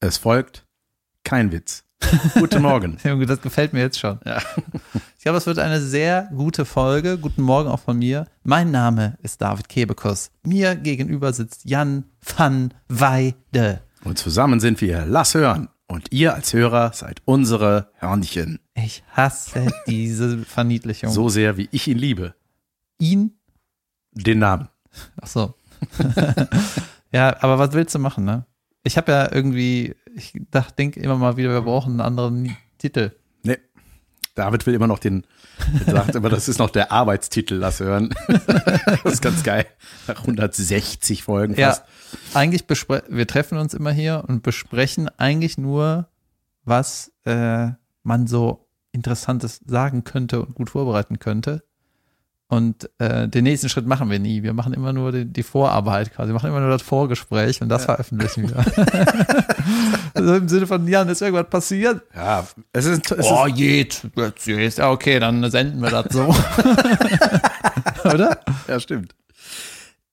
Es folgt kein Witz. Guten Morgen. Das gefällt mir jetzt schon. Ja. Ich glaube, es wird eine sehr gute Folge. Guten Morgen auch von mir. Mein Name ist David Kebekus. Mir gegenüber sitzt Jan van Weide. Und zusammen sind wir Lass hören. Und ihr als Hörer seid unsere Hörnchen. Ich hasse diese Verniedlichung. So sehr, wie ich ihn liebe. Ihn? Den Namen. Ach so. ja, aber was willst du machen, ne? Ich habe ja irgendwie, ich denke immer mal wieder, wir brauchen einen anderen Titel. Nee. David will immer noch den, sagt immer, das ist noch der Arbeitstitel, lass hören. das ist ganz geil. Nach 160 Folgen fast. Ja, eigentlich besprechen, wir treffen uns immer hier und besprechen eigentlich nur, was äh, man so Interessantes sagen könnte und gut vorbereiten könnte. Und äh, den nächsten Schritt machen wir nie. Wir machen immer nur die, die Vorarbeit quasi. Wir machen immer nur das Vorgespräch und das ja. veröffentlichen wir. also im Sinne von, Jan, ist irgendwas passiert? Ja, es ist. Es oh, jetzt, jetzt, jetzt. Ja, okay, dann senden wir das so. Oder? Ja, stimmt.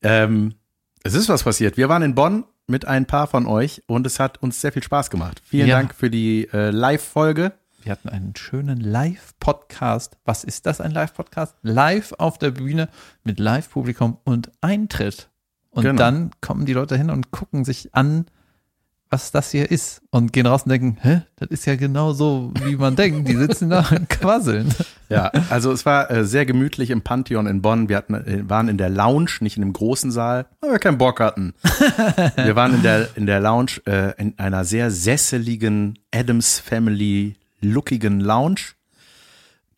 Ähm, es ist was passiert. Wir waren in Bonn mit ein paar von euch und es hat uns sehr viel Spaß gemacht. Vielen ja. Dank für die äh, Live-Folge. Wir hatten einen schönen Live-Podcast. Was ist das, ein Live-Podcast? Live auf der Bühne mit Live-Publikum und Eintritt. Und genau. dann kommen die Leute hin und gucken sich an, was das hier ist. Und gehen raus und denken, hä, das ist ja genau so, wie man denkt. Die sitzen da und quasseln. Ja, also es war äh, sehr gemütlich im Pantheon in Bonn. Wir hatten, äh, waren in der Lounge, nicht in dem großen Saal, weil wir keinen Bock hatten. wir waren in der, in der Lounge äh, in einer sehr sesseligen Adams Family lookigen Lounge.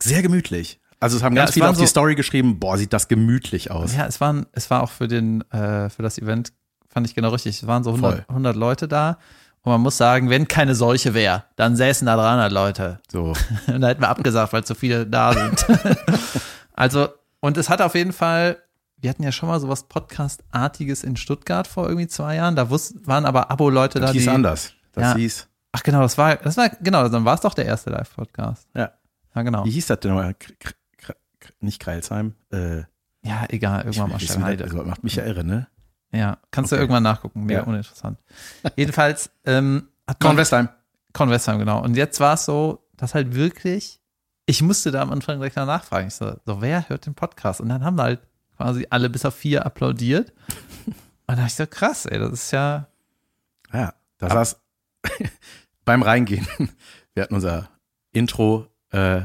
Sehr gemütlich. Also es haben ganz ja, viele auf so, die Story geschrieben, boah, sieht das gemütlich aus. Ja, es waren, es war auch für den, äh, für das Event, fand ich genau richtig. Es waren so 100, 100 Leute da. Und man muss sagen, wenn keine Seuche wäre, dann säßen da 300 Leute. So. Und da hätten wir abgesagt, weil zu viele da sind. also, und es hat auf jeden Fall, wir hatten ja schon mal sowas Podcast-artiges in Stuttgart vor irgendwie zwei Jahren. Da wussten, waren aber Abo-Leute da. Das hieß die, anders. Das ja, hieß Ach genau, das war, das war, genau, dann war es doch der erste Live-Podcast. Ja. Ja, genau. Wie hieß das denn nochmal? Nicht Kreilsheim? Äh, ja, egal, irgendwann mal Steinheide. Also macht mich ja irre, ne? Ja, kannst okay. du irgendwann nachgucken, mega ja. uninteressant. Jedenfalls, ähm, hat Kornwestheim. Kornwestheim, genau. Und jetzt war es so, dass halt wirklich, ich musste da am Anfang direkt nachfragen. Ich so, so, wer hört den Podcast? Und dann haben halt quasi alle bis auf vier applaudiert. Und da dachte ich so, krass, ey, das ist ja. Ja, da saß beim Reingehen, wir hatten unser Intro, äh,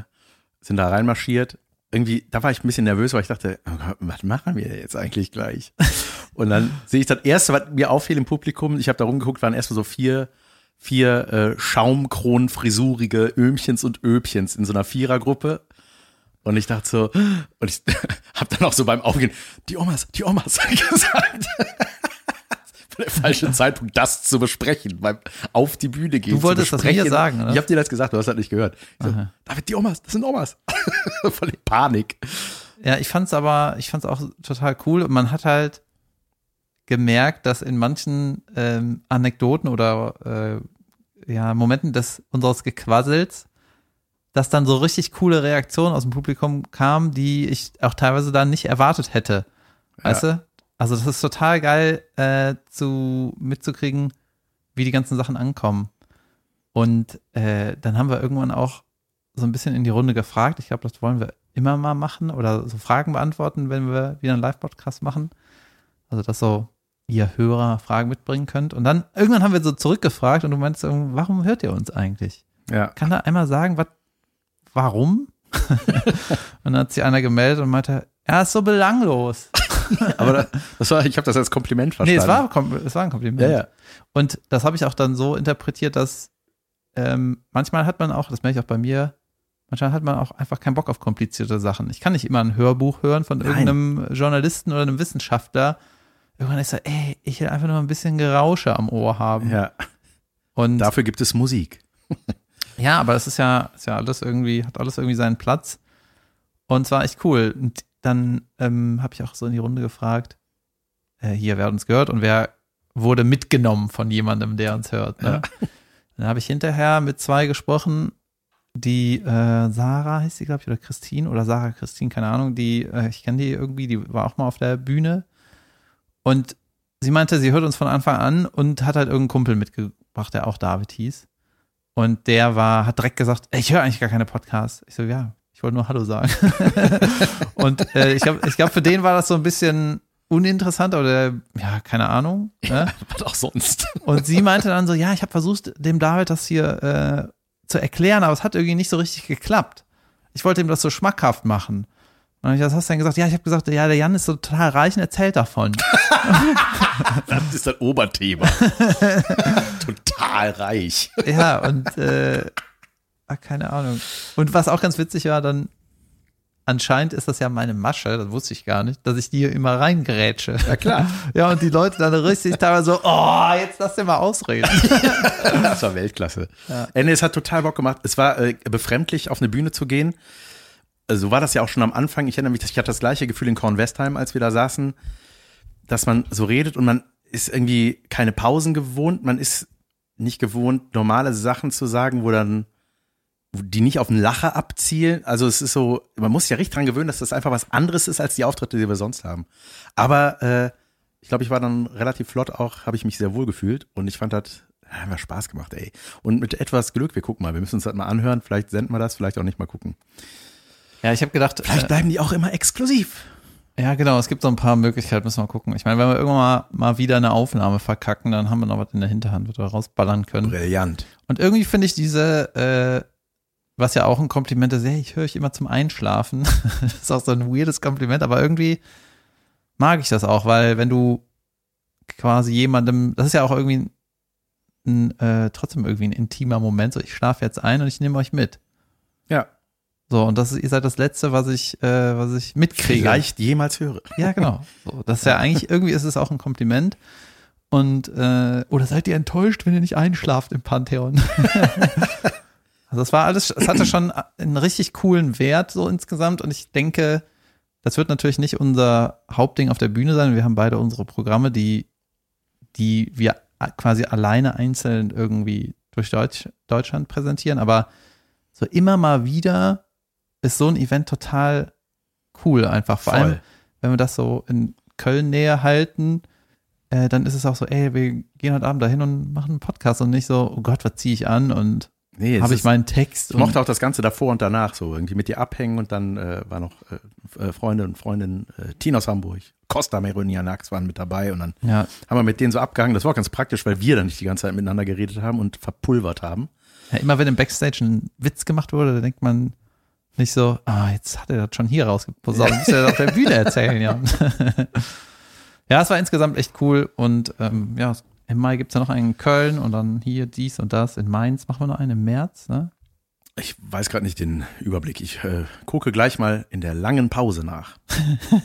sind da reinmarschiert. Irgendwie, da war ich ein bisschen nervös, weil ich dachte, oh Gott, was machen wir jetzt eigentlich gleich? Und dann sehe ich das erste, was mir auffiel im Publikum, ich habe da rumgeguckt, waren erstmal so vier, vier äh, Schaumkronenfrisurige Öhmchens und Öbchens in so einer Vierergruppe. Und ich dachte so, und ich habe dann auch so beim Aufgehen, die Omas, die Omas gesagt der falsche Zeitpunkt, das zu besprechen, beim auf die Bühne gehen. Du wolltest das mir sagen, oder? Ich habe dir das gesagt, du hast halt nicht gehört. So, David, die Omas, das sind Omas. Voll Panik. Ja, ich fand's aber, ich fand's auch total cool. Man hat halt gemerkt, dass in manchen ähm, Anekdoten oder äh, ja, Momenten des unseres Gequassels, dass dann so richtig coole Reaktionen aus dem Publikum kamen, die ich auch teilweise dann nicht erwartet hätte. Weißt ja. du? Also das ist total geil äh, zu mitzukriegen, wie die ganzen Sachen ankommen. Und äh, dann haben wir irgendwann auch so ein bisschen in die Runde gefragt. Ich glaube, das wollen wir immer mal machen oder so Fragen beantworten, wenn wir wieder einen Live-Podcast machen. Also, dass so ihr Hörer Fragen mitbringen könnt. Und dann irgendwann haben wir so zurückgefragt und du meinst, warum hört ihr uns eigentlich? Ja. Kann da einmal sagen, was, warum? und dann hat sich einer gemeldet und meinte, er ist so belanglos. Aber das war, ich habe das als Kompliment verstanden. Nee, es war, es war ein Kompliment. Ja, ja. Und das habe ich auch dann so interpretiert, dass ähm, manchmal hat man auch, das merke ich auch bei mir, manchmal hat man auch einfach keinen Bock auf komplizierte Sachen. Ich kann nicht immer ein Hörbuch hören von irgendeinem Nein. Journalisten oder einem Wissenschaftler. Irgendwann ist er, ey, ich will einfach nur ein bisschen Gerausche am Ohr haben. Ja. Und dafür gibt es Musik. ja, aber es ist ja, ist ja alles irgendwie, hat alles irgendwie seinen Platz. Und zwar echt cool. Und dann ähm, habe ich auch so in die Runde gefragt, äh, hier, wer hat uns gehört und wer wurde mitgenommen von jemandem, der uns hört. Ne? Ja. Dann habe ich hinterher mit zwei gesprochen, die äh, Sarah heißt sie, glaube ich, oder Christine oder Sarah Christine, keine Ahnung, die, äh, ich kenne die irgendwie, die war auch mal auf der Bühne und sie meinte, sie hört uns von Anfang an und hat halt irgendeinen Kumpel mitge mitgebracht, der auch David hieß. Und der war, hat direkt gesagt, ich höre eigentlich gar keine Podcasts. Ich so, ja, ich wollte nur Hallo sagen. und äh, ich glaube, ich glaub, für den war das so ein bisschen uninteressant oder ja, keine Ahnung. Ne? Was auch sonst. Und sie meinte dann so, ja, ich habe versucht, dem David das hier äh, zu erklären, aber es hat irgendwie nicht so richtig geklappt. Ich wollte ihm das so schmackhaft machen. Und ich, was hast du denn gesagt? Ja, ich habe gesagt, ja, der Jan ist so total reich und erzählt davon. das ist das Oberthema. total reich. Ja, und äh, ah, keine Ahnung. Und was auch ganz witzig war, dann anscheinend ist das ja meine Masche, das wusste ich gar nicht, dass ich die hier immer reingerätsche. Ja, klar. Ja, und die Leute dann richtig teilweise so, oh, jetzt lass dir mal ausreden. das war Weltklasse. Ja. Äh, nee, es hat total Bock gemacht. Es war äh, befremdlich, auf eine Bühne zu gehen so war das ja auch schon am Anfang. Ich erinnere mich, ich hatte das gleiche Gefühl in Kornwestheim, als wir da saßen, dass man so redet und man ist irgendwie keine Pausen gewohnt. Man ist nicht gewohnt, normale Sachen zu sagen, wo dann, die nicht auf einen Lacher abzielen. Also es ist so, man muss sich ja richtig dran gewöhnen, dass das einfach was anderes ist als die Auftritte, die wir sonst haben. Aber äh, ich glaube, ich war dann relativ flott auch, habe ich mich sehr wohl gefühlt und ich fand das ja, hat mir Spaß gemacht, ey. Und mit etwas Glück, wir gucken mal, wir müssen uns das mal anhören, vielleicht senden wir das, vielleicht auch nicht mal gucken. Ja, ich habe gedacht. Vielleicht äh, bleiben die auch immer exklusiv. Ja, genau. Es gibt so ein paar Möglichkeiten, müssen wir mal gucken. Ich meine, wenn wir irgendwann mal, mal wieder eine Aufnahme verkacken, dann haben wir noch was in der Hinterhand, was wir rausballern können. Brillant. Und irgendwie finde ich diese, äh, was ja auch ein Kompliment ist, hey, ich höre euch immer zum Einschlafen. das ist auch so ein weirdes Kompliment, aber irgendwie mag ich das auch, weil wenn du quasi jemandem, das ist ja auch irgendwie ein, äh, trotzdem irgendwie ein intimer Moment, so ich schlafe jetzt ein und ich nehme euch mit. Ja. So, und das ist, ihr seid das Letzte, was ich, äh, was ich mitkriege. Vielleicht jemals höre. Ja, genau. So, das ist ja eigentlich, irgendwie ist es auch ein Kompliment. Und, äh, oder seid ihr enttäuscht, wenn ihr nicht einschlaft im Pantheon? also das war alles, es hatte schon einen richtig coolen Wert so insgesamt. Und ich denke, das wird natürlich nicht unser Hauptding auf der Bühne sein. Wir haben beide unsere Programme, die, die wir quasi alleine einzeln irgendwie durch Deutsch, Deutschland präsentieren. Aber so immer mal wieder ist so ein Event total cool einfach. Vor Voll. allem, wenn wir das so in Köln näher halten, äh, dann ist es auch so, ey, wir gehen heute Abend dahin und machen einen Podcast und nicht so, oh Gott, was ziehe ich an und nee, habe ich meinen Text. Ich mochte auch das Ganze davor und danach so, irgendwie mit dir abhängen und dann äh, war noch äh, äh Freunde und Freundin, äh, Tina aus Hamburg, Costa Meronianax waren mit dabei und dann ja. haben wir mit denen so abgehangen. Das war ganz praktisch, weil wir dann nicht die ganze Zeit miteinander geredet haben und verpulvert haben. Ja, immer wenn im Backstage ein Witz gemacht wurde, da denkt man, nicht so, ah, jetzt hat er das schon hier rausgeposaunt, muss er das auf der Bühne erzählen, ja. ja, es war insgesamt echt cool und ähm, ja, im Mai gibt es ja noch einen in Köln und dann hier dies und das. In Mainz machen wir noch einen im März, ne? Ich weiß gerade nicht den Überblick. Ich äh, gucke gleich mal in der langen Pause nach.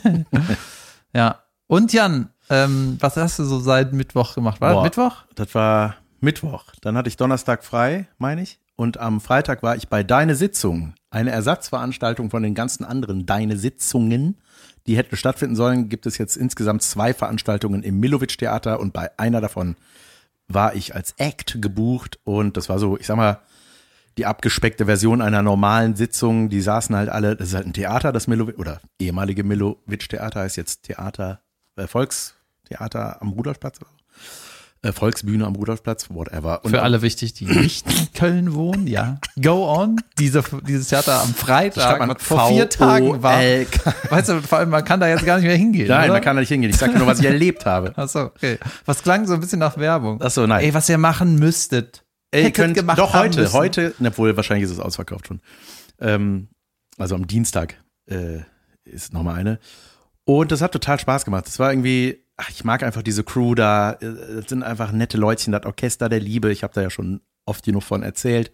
ja. Und Jan, ähm, was hast du so seit Mittwoch gemacht? War Boah, das Mittwoch? Das war Mittwoch. Dann hatte ich Donnerstag frei, meine ich. Und am Freitag war ich bei Deine Sitzung, eine Ersatzveranstaltung von den ganzen anderen Deine Sitzungen, die hätten stattfinden sollen. Gibt es jetzt insgesamt zwei Veranstaltungen im Milovic Theater und bei einer davon war ich als Act gebucht und das war so, ich sag mal, die abgespeckte Version einer normalen Sitzung. Die saßen halt alle, das ist halt ein Theater, das Milovic, oder ehemalige Milovic Theater heißt jetzt Theater, äh, Volkstheater am Rudolfplatz. Äh, Volksbühne am Rudolfplatz, whatever. Und Für alle wichtig, die nicht in Köln wohnen, ja. Go on. Diese, dieses Theater am Freitag, man vor vier Tagen war. Weißt du, vor allem, man kann da jetzt gar nicht mehr hingehen. Nein, oder? man kann da nicht hingehen. Ich sag nur, was ich erlebt habe. Achso, okay. Was klang so ein bisschen nach Werbung? Achso, nein. Ey, was ihr machen müsstet. Ey, ihr könnt gemacht doch heute, müssen. heute, obwohl wahrscheinlich ist es ausverkauft schon. Ähm, also am Dienstag äh, ist nochmal eine. Und das hat total Spaß gemacht. Das war irgendwie, ach, ich mag einfach diese Crew da. Äh, das sind einfach nette Leutchen, das Orchester der Liebe. Ich habe da ja schon oft genug von erzählt.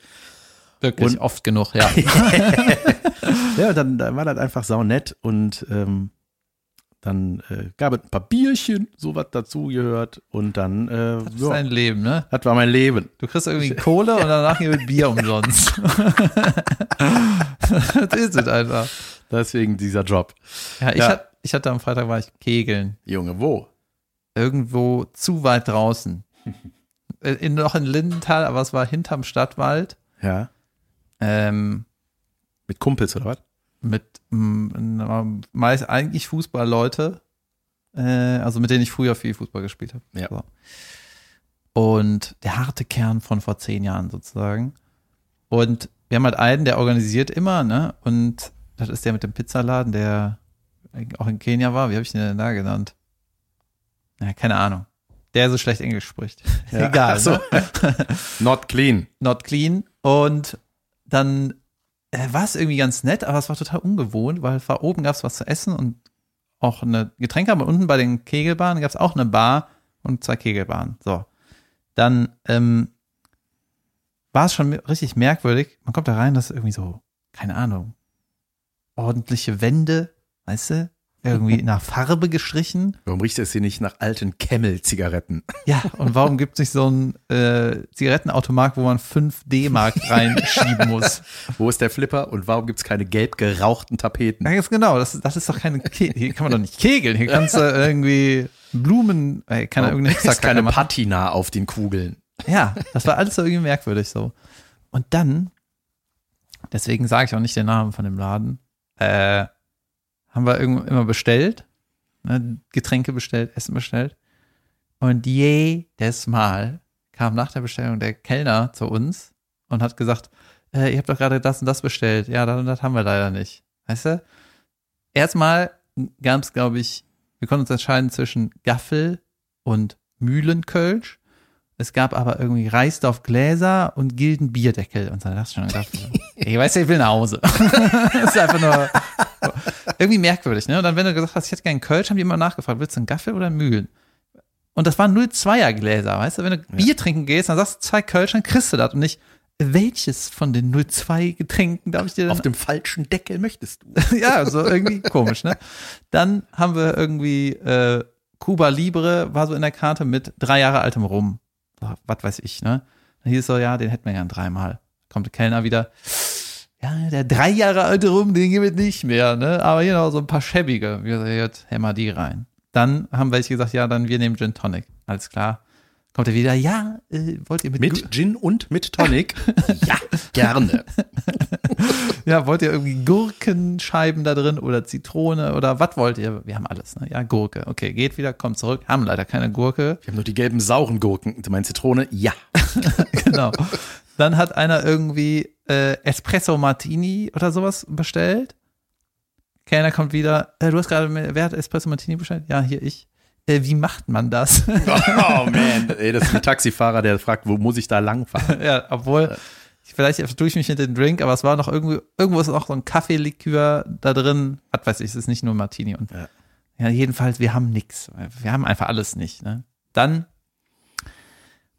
Wirklich und, oft genug, ja. ja, dann, dann war das einfach sau nett und ähm, dann äh, gab es ein paar Bierchen, so was dazugehört und dann. Äh, das ist dein Leben, ne? Das war mein Leben. Du kriegst irgendwie Kohle und danach gibt Bier umsonst. das ist es einfach. Deswegen dieser Job. Ja, ich, ja. Hat, ich hatte am Freitag war ich kegeln. Junge, wo? Irgendwo zu weit draußen. Äh, in, noch in Lindenthal, aber es war hinterm Stadtwald. Ja. Ähm, mit Kumpels oder was? Mit mm, meist eigentlich Fußballleute, äh, also mit denen ich früher viel Fußball gespielt habe. Ja. So. und der harte Kern von vor zehn Jahren sozusagen. Und wir haben halt einen, der organisiert immer, ne? Und das ist der mit dem Pizzaladen, der auch in Kenia war. Wie habe ich den denn da genannt? Ja, keine Ahnung. Der so schlecht Englisch spricht. Ja. Egal. So. Ne? Not clean. Not clean. Und dann äh, war es irgendwie ganz nett, aber es war total ungewohnt, weil war oben gab es was zu essen und auch eine Getränke, aber unten bei den Kegelbahnen gab es auch eine Bar und zwei Kegelbahnen. So. Dann ähm, war es schon richtig merkwürdig. Man kommt da rein, das ist irgendwie so, keine Ahnung, ordentliche Wände, weißt du? Irgendwie nach Farbe gestrichen. Warum riecht es hier nicht nach alten Camel-Zigaretten? Ja, und warum gibt es nicht so einen äh, Zigarettenautomat, wo man 5 D-Mark reinschieben muss? Wo ist der Flipper und warum gibt es keine gelb gerauchten Tapeten? Ja, ganz genau. Das, das ist doch keine, Ke hier kann man doch nicht kegeln. Hier kannst du irgendwie Blumen, äh, kann Warum irgendeine ist keine machen. Patina auf den Kugeln? Ja, das war alles so irgendwie merkwürdig so. Und dann, deswegen sage ich auch nicht den Namen von dem Laden, äh, haben wir immer bestellt, ne, Getränke bestellt, Essen bestellt. Und jedes Mal kam nach der Bestellung der Kellner zu uns und hat gesagt, äh, ihr habt doch gerade das und das bestellt. Ja, das und das haben wir leider nicht. Weißt du? Erstmal gab es, glaube ich, wir konnten uns entscheiden zwischen Gaffel und Mühlenkölsch. Es gab aber irgendwie Reisdorf Gläser und Gilden Bierdeckel. Und dann dachte ich schon, gedacht, ich weiß ja, ich will nach Hause. das ist einfach nur irgendwie merkwürdig, ne? Und dann, wenn du gesagt hast, ich hätte gerne einen Kölsch, haben die immer nachgefragt, willst du einen Gaffel oder einen Mühlen? Und das waren 02er Gläser, weißt du? Wenn du Bier trinken gehst, dann sagst du zwei Kölsch, dann kriegst du das. Und nicht, welches von den 02 Getränken darf ich dir denn Auf dem falschen Deckel möchtest du. ja, so irgendwie komisch, ne? Dann haben wir irgendwie äh, Cuba Libre war so in der Karte mit drei Jahre altem Rum. Was weiß ich, ne? Dann hieß es so, ja, den hätten wir gern dreimal. Kommt der Kellner wieder. Ja, der drei Jahre alte Rum, den gibt es nicht mehr, ne? Aber noch so ein paar schäbige. Wir sagen, jetzt hämmer die rein. Dann haben welche gesagt, ja, dann wir nehmen Gin Tonic. Alles klar. Kommt er wieder, ja, äh, wollt ihr mit, Gu- Mit Gin und mit Tonic? ja, gerne. Ja, wollt ihr irgendwie Gurkenscheiben da drin oder Zitrone oder was wollt ihr? Wir haben alles, ne? Ja, Gurke. Okay, geht wieder, kommt zurück. Haben leider keine Gurke. Wir haben nur die gelben sauren Gurken. Du meinst Zitrone? Ja. genau. Dann hat einer irgendwie äh, Espresso Martini oder sowas bestellt. Kellner kommt wieder. Äh, du hast gerade, wer hat Espresso Martini bestellt? Ja, hier ich. Äh, wie macht man das? Oh man. Ey, das ist ein Taxifahrer, der fragt, wo muss ich da langfahren? ja, obwohl, vielleicht vertue ich mich mit dem Drink, aber es war noch irgendwie, irgendwo ist auch so ein Kaffeelikör da drin. Was weiß ich, es ist nicht nur Martini. Und Ja. ja, jedenfalls, wir haben nix. Wir haben einfach alles nicht. Ne? Dann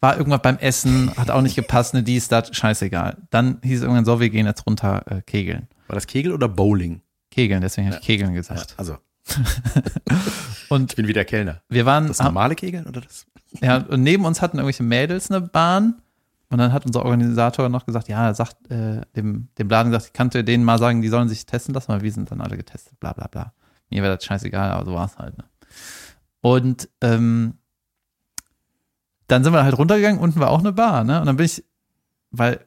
war irgendwas beim Essen, hat auch nicht gepasst, ne, dies, das, scheißegal. Dann hieß es irgendwann so, wir gehen jetzt runter äh, kegeln. War das Kegel oder Bowling? Kegeln, deswegen habe ich Kegeln gesagt. Also, Und ich bin wieder Kellner. wir waren, Das normale Kegeln oder das? ja, und neben uns hatten irgendwelche Mädels eine Bahn. Und dann hat unser Organisator noch gesagt, ja, er sagt äh, dem, dem Laden gesagt, ich kannte denen mal sagen, die sollen sich testen lassen, weil wir sind dann alle getestet, bla bla bla. Mir wäre das scheißegal, aber so war es halt. Ne? Und ähm, dann sind wir halt runtergegangen, unten war auch eine Bar, ne? Und dann bin ich, weil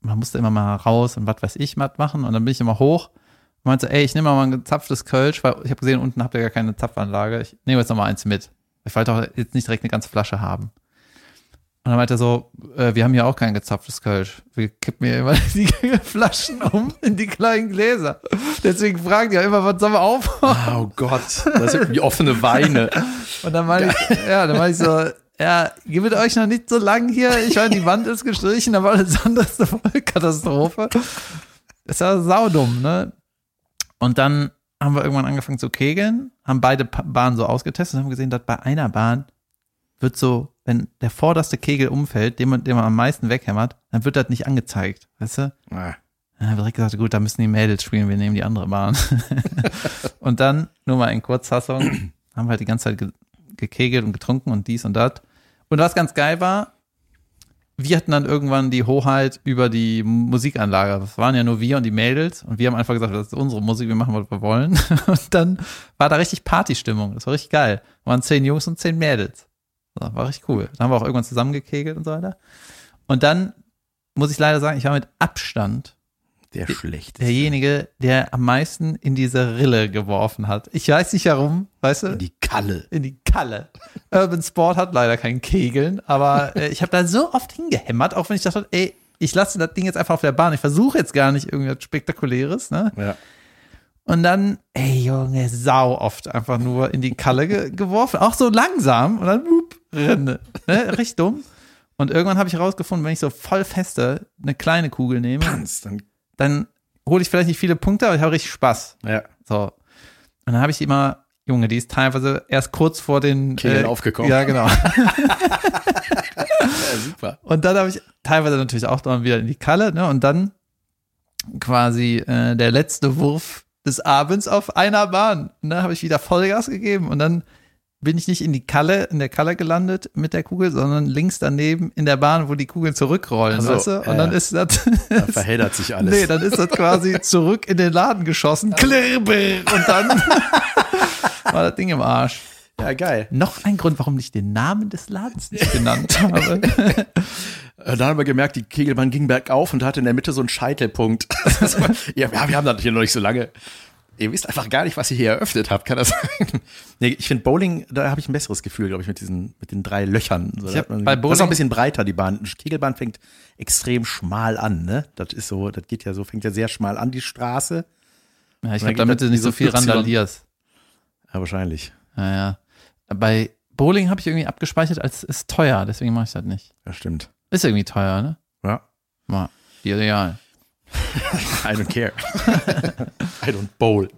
man musste immer mal raus und was weiß ich was machen. Und dann bin ich immer hoch und meinte, ey, ich nehme mal ein gezapftes Kölsch, weil ich habe gesehen, unten habt ihr gar keine Zapfanlage. Ich nehme jetzt noch mal eins mit. Ich wollte auch jetzt nicht direkt eine ganze Flasche haben. Und dann meinte er so, äh, wir haben hier auch kein gezapftes Kölsch. Wir kippen hier immer die Flaschen um in die kleinen Gläser. Deswegen fragen die ja immer, was sollen wir aufmachen? Oh Gott, das sind wie offene Weine. Und dann meine ich, ja, dann meine ich so, ja, gebet euch noch nicht so lang hier. Ich meine, die Wand ist gestrichen, aber alles andere ist eine Vollkatastrophe. Ist ja saudumm, ne? Und dann haben wir irgendwann angefangen zu kegeln, haben beide Bahnen so ausgetestet und haben gesehen, dass bei einer Bahn wird so, wenn der vorderste Kegel umfällt, den man, den man am meisten weghämmert, dann wird das nicht angezeigt, weißt du? Ah, Dann haben wir direkt gesagt, gut, da müssen die Mädels spielen, wir nehmen die andere Bahn. und dann, nur mal in Kurzfassung, haben wir halt die ganze Zeit gekegelt und getrunken und dies und das. Und was ganz geil war, wir hatten dann irgendwann die Hoheit über die Musikanlage. Das waren ja nur wir und die Mädels. Und wir haben einfach gesagt, das ist unsere Musik, wir machen, was wir wollen. Und dann war da richtig Partystimmung. Das war richtig geil. waren zehn Jungs und zehn Mädels. Das war richtig cool. Dann haben wir auch irgendwann zusammengekegelt und so weiter. Und dann muss ich leider sagen, ich war mit Abstand der schlecht. derjenige, der am meisten in diese Rille geworfen hat. Ich weiß nicht warum, weißt du? Die Kalle. in die Kalle. Urban Sport hat leider kein Kegeln, aber äh, ich habe da so oft hingehämmert, auch wenn ich dachte, ey, ich lasse das Ding jetzt einfach auf der Bahn. Ich versuche jetzt gar nicht irgendwas Spektakuläres, ne? Ja. Und dann, ey Junge, sau oft einfach nur in die Kalle ge geworfen, auch so langsam und dann wupp, renne, ne? Richtig dumm. Und irgendwann habe ich herausgefunden, wenn ich so voll feste eine kleine Kugel nehme, Tanz, dann, dann hole ich vielleicht nicht viele Punkte, aber ich habe richtig Spaß. ja. So. Und dann habe ich immer, Junge, die ist teilweise erst kurz vor den Kegeln aufgekommen. Ja, genau. ja, super. Und dann habe ich teilweise natürlich auch dann wieder in die Kalle, ne? Und dann quasi äh, der letzte Wurf des Abends auf einer Bahn. Ne, habe ich wieder Vollgas gegeben und dann bin ich nicht in die Kalle, in der Kalle gelandet mit der Kugel, sondern links daneben in der Bahn, wo die Kugeln zurückrollen, so, weißt du? Und ja, dann ist das, Da verheddert sich alles. nee, dann ist das quasi zurück in den Laden geschossen, klirrbir, und dann war das Ding im Arsch. ja, geil. Noch ein Grund, warum ich den Namen des Ladens nicht genannt habe. Äh, Dann haben wir gemerkt, die Kegelbahn ging bergauf und hatte in der Mitte so einen Scheitelpunkt. Ja, wir haben das hier noch nicht so lange. Ihr wisst einfach gar nicht, was ihr hier eröffnet habt, kann das sein? Nee, ich finde Bowling, da habe ich ein besseres Gefühl, glaube ich, mit diesen, mit den drei Löchern. So, hab bei das ist auch Bowling- ein bisschen breiter, die Bahn. Die Kegelbahn fängt extrem schmal an, ne? Das ist so, das geht ja so, fängt ja sehr schmal an, die Straße. Ja, ich glaube, damit du nicht so viel randalierst. Ja, wahrscheinlich. Naja. Bei Bowling habe ich irgendwie abgespeichert, als ist teuer, deswegen mache ich das nicht. Ja, stimmt. Ist irgendwie teuer, ne? Ja. Mal. Ideal. I don't care. I don't bowl.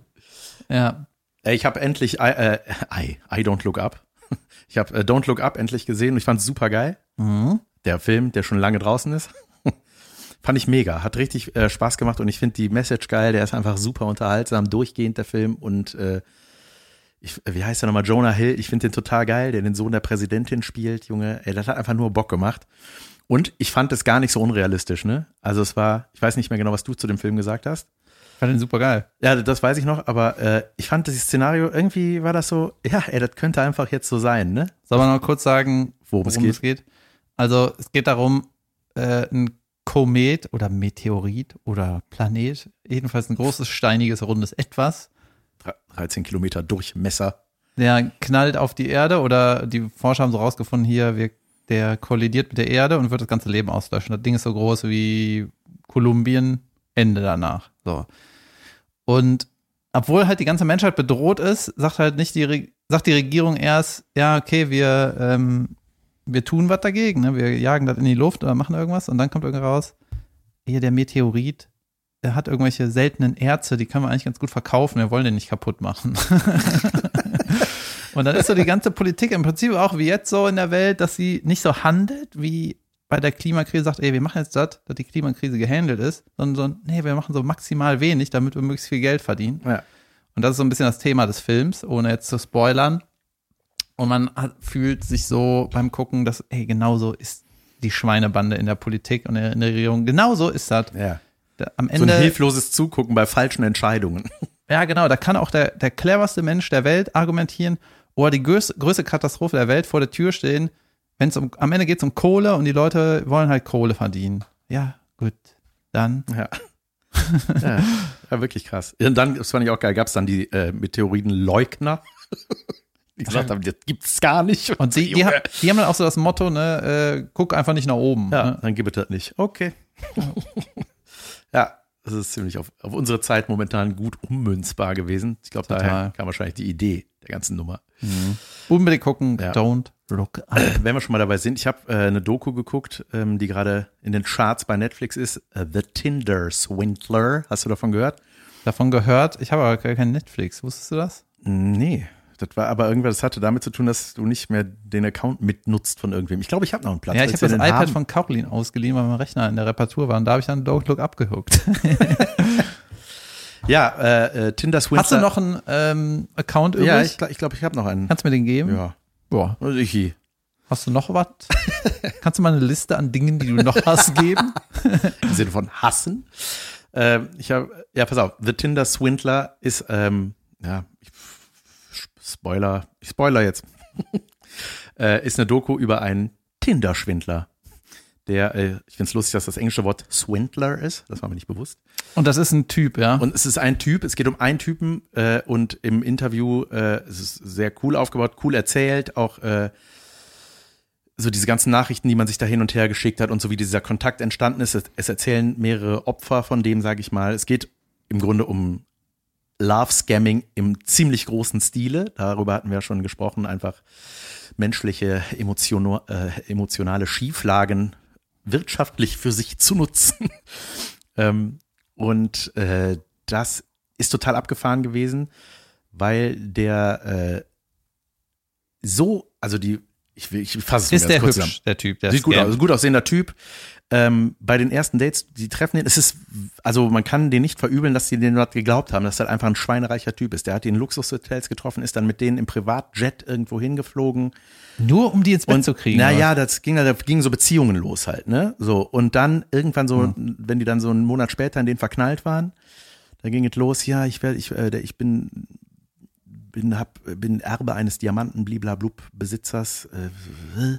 Ja. Äh, Ich habe endlich I, äh, I, I Don't Look Up. Ich habe äh, Don't Look Up endlich gesehen und ich fand es super geil. Mhm. Der Film, der schon lange draußen ist. fand ich mega. Hat richtig äh, Spaß gemacht und ich finde die Message geil. Der ist einfach super unterhaltsam, durchgehend der Film und äh, ich, wie heißt der nochmal? Jonah Hill. Ich finde den total geil, der den Sohn der Präsidentin spielt, Junge. Ey, das hat einfach nur Bock gemacht. Und ich fand es gar nicht so unrealistisch, ne? Also es war, ich weiß nicht mehr genau, was du zu dem Film gesagt hast. Ich fand den super geil. Ja, das weiß ich noch, aber äh, ich fand das Szenario, irgendwie war das so, ja, ey, das könnte einfach jetzt so sein, ne? Soll man noch kurz sagen, Worum worum, es es geht? Also, es geht darum, äh, ein Komet oder Meteorit oder Planet, jedenfalls ein großes, steiniges, rundes Etwas, Dre- 13 Kilometer Durchmesser. der knallt auf die Erde oder die Forscher haben so rausgefunden, hier, wir, der kollidiert mit der Erde und wird das ganze Leben auslöschen. Das Ding ist so groß wie Kolumbien, Ende danach. So. Und obwohl halt die ganze Menschheit bedroht ist, sagt halt nicht die, sagt die Regierung erst, ja, okay, wir, ähm, wir tun was dagegen, ne? wir jagen das in die Luft oder machen irgendwas und dann kommt irgendwann raus, hier der Meteorit, der hat irgendwelche seltenen Erze, die können wir eigentlich ganz gut verkaufen, wir wollen den nicht kaputt machen. und dann ist so die ganze Politik im Prinzip auch wie jetzt so in der Welt, dass sie nicht so handelt, wie bei der Klimakrise sagt, ey, wir machen jetzt das, dass die Klimakrise gehandelt ist, sondern so, nee, wir machen so maximal wenig, damit wir möglichst viel Geld verdienen. Ja. Und das ist so ein bisschen das Thema des Films, ohne jetzt zu spoilern. Und man hat, fühlt sich so beim Gucken, dass, ey, genauso ist die Schweinebande in der Politik und in der Regierung. Genauso ist das. Ja. Da, am So ein Ende, hilfloses Zugucken bei falschen Entscheidungen. ja genau, da kann auch der, der cleverste Mensch der Welt argumentieren oder die größte, Katastrophe der Welt vor der Tür stehen. Wenn es um, am Ende geht es um Kohle und die Leute wollen halt Kohle verdienen. Ja, gut. Dann. Ja. ja. ja, wirklich krass. Und dann, das fand ich auch geil, gab es dann die äh, Meteoritenleugner, die gesagt haben, das gibt's gar nicht. Und die, die, haben, die haben dann auch so das Motto, ne, äh, guck einfach nicht nach oben. ja, Ne? dann gibt es das nicht. Okay. ja, das ist ziemlich auf, auf unsere Zeit momentan gut ummünzbar gewesen. Ich glaube, daher kam wahrscheinlich die Idee der ganzen Nummer. Unbedingt gucken, Ja. don't look up. Wenn wir schon mal dabei sind, ich habe äh, eine Doku geguckt, ähm, die gerade in den Charts bei Netflix ist. Äh, The Tinder Swindler. Hast du davon gehört? Davon gehört, ich habe aber gar kein Netflix, wusstest du das? Nee. Das war aber irgendwas, das hatte damit zu tun, dass du nicht mehr den Account mitnutzt von irgendwem. Ich glaube, ich habe noch einen Platz. Ja, ich habe das iPad haben? von Caroline ausgeliehen, weil mein Rechner in der Reparatur war und da habe ich dann Don't Look abgehuckt. Ja, äh, äh, Tinder Swindler. Hast du noch einen ähm, Account übrig? Ja, ich glaube, ich, glaub, ich habe noch einen. Kannst du mir den geben? Ja. Boah. Also ich, Hast du noch was? Kannst du mal eine Liste an Dingen, die du noch hast, geben? Im Sinne von hassen. Ähm, ich habe, ja, pass auf, The Tinder Swindler ist, ähm, ja, ich, Spoiler, ich spoiler jetzt, äh, ist eine Doku über einen Tinder-Schwindler. der, äh, ich finde es lustig, dass das englische Wort Swindler ist. Das war mir nicht bewusst. Und das ist ein Typ, ja. Und es ist ein Typ, es geht um einen Typen äh, und im Interview äh, es ist sehr cool aufgebaut, cool erzählt, auch äh, so diese ganzen Nachrichten, die man sich da hin und her geschickt hat und so wie dieser Kontakt entstanden ist. Es, es erzählen mehrere Opfer von dem, sage ich mal. Es geht im Grunde um Love-Scamming im ziemlich großen Stile. Darüber hatten wir ja schon gesprochen. Einfach menschliche, emotion äh, emotionale Schieflagen wirtschaftlich für sich zu nutzen. ähm, und äh, das ist total abgefahren gewesen, weil der äh, so, also die, ich, will, ich fasse es Ist nur der ganz kurz hübsch, zusammen. der Typ, der Sieht gut aus, gut aussehender Typ. Ähm, bei den ersten Dates, die treffen ihn, es ist, also man kann den nicht verübeln, dass die den dort geglaubt haben, dass er einfach ein schweinereicher Typ ist. Der hat die in Luxushotels getroffen, ist dann mit denen im Privatjet irgendwo hingeflogen. Nur um die ins Bett zu kriegen. Naja, das ging, da gingen so Beziehungen los halt, ne? So. Und dann irgendwann so, Hm. wenn die dann so einen Monat später in den verknallt waren, da ging es los, ja, ich werde, ich, äh, ich bin, bin, hab, bin Erbe eines Diamanten, bliblablub, Besitzers, äh,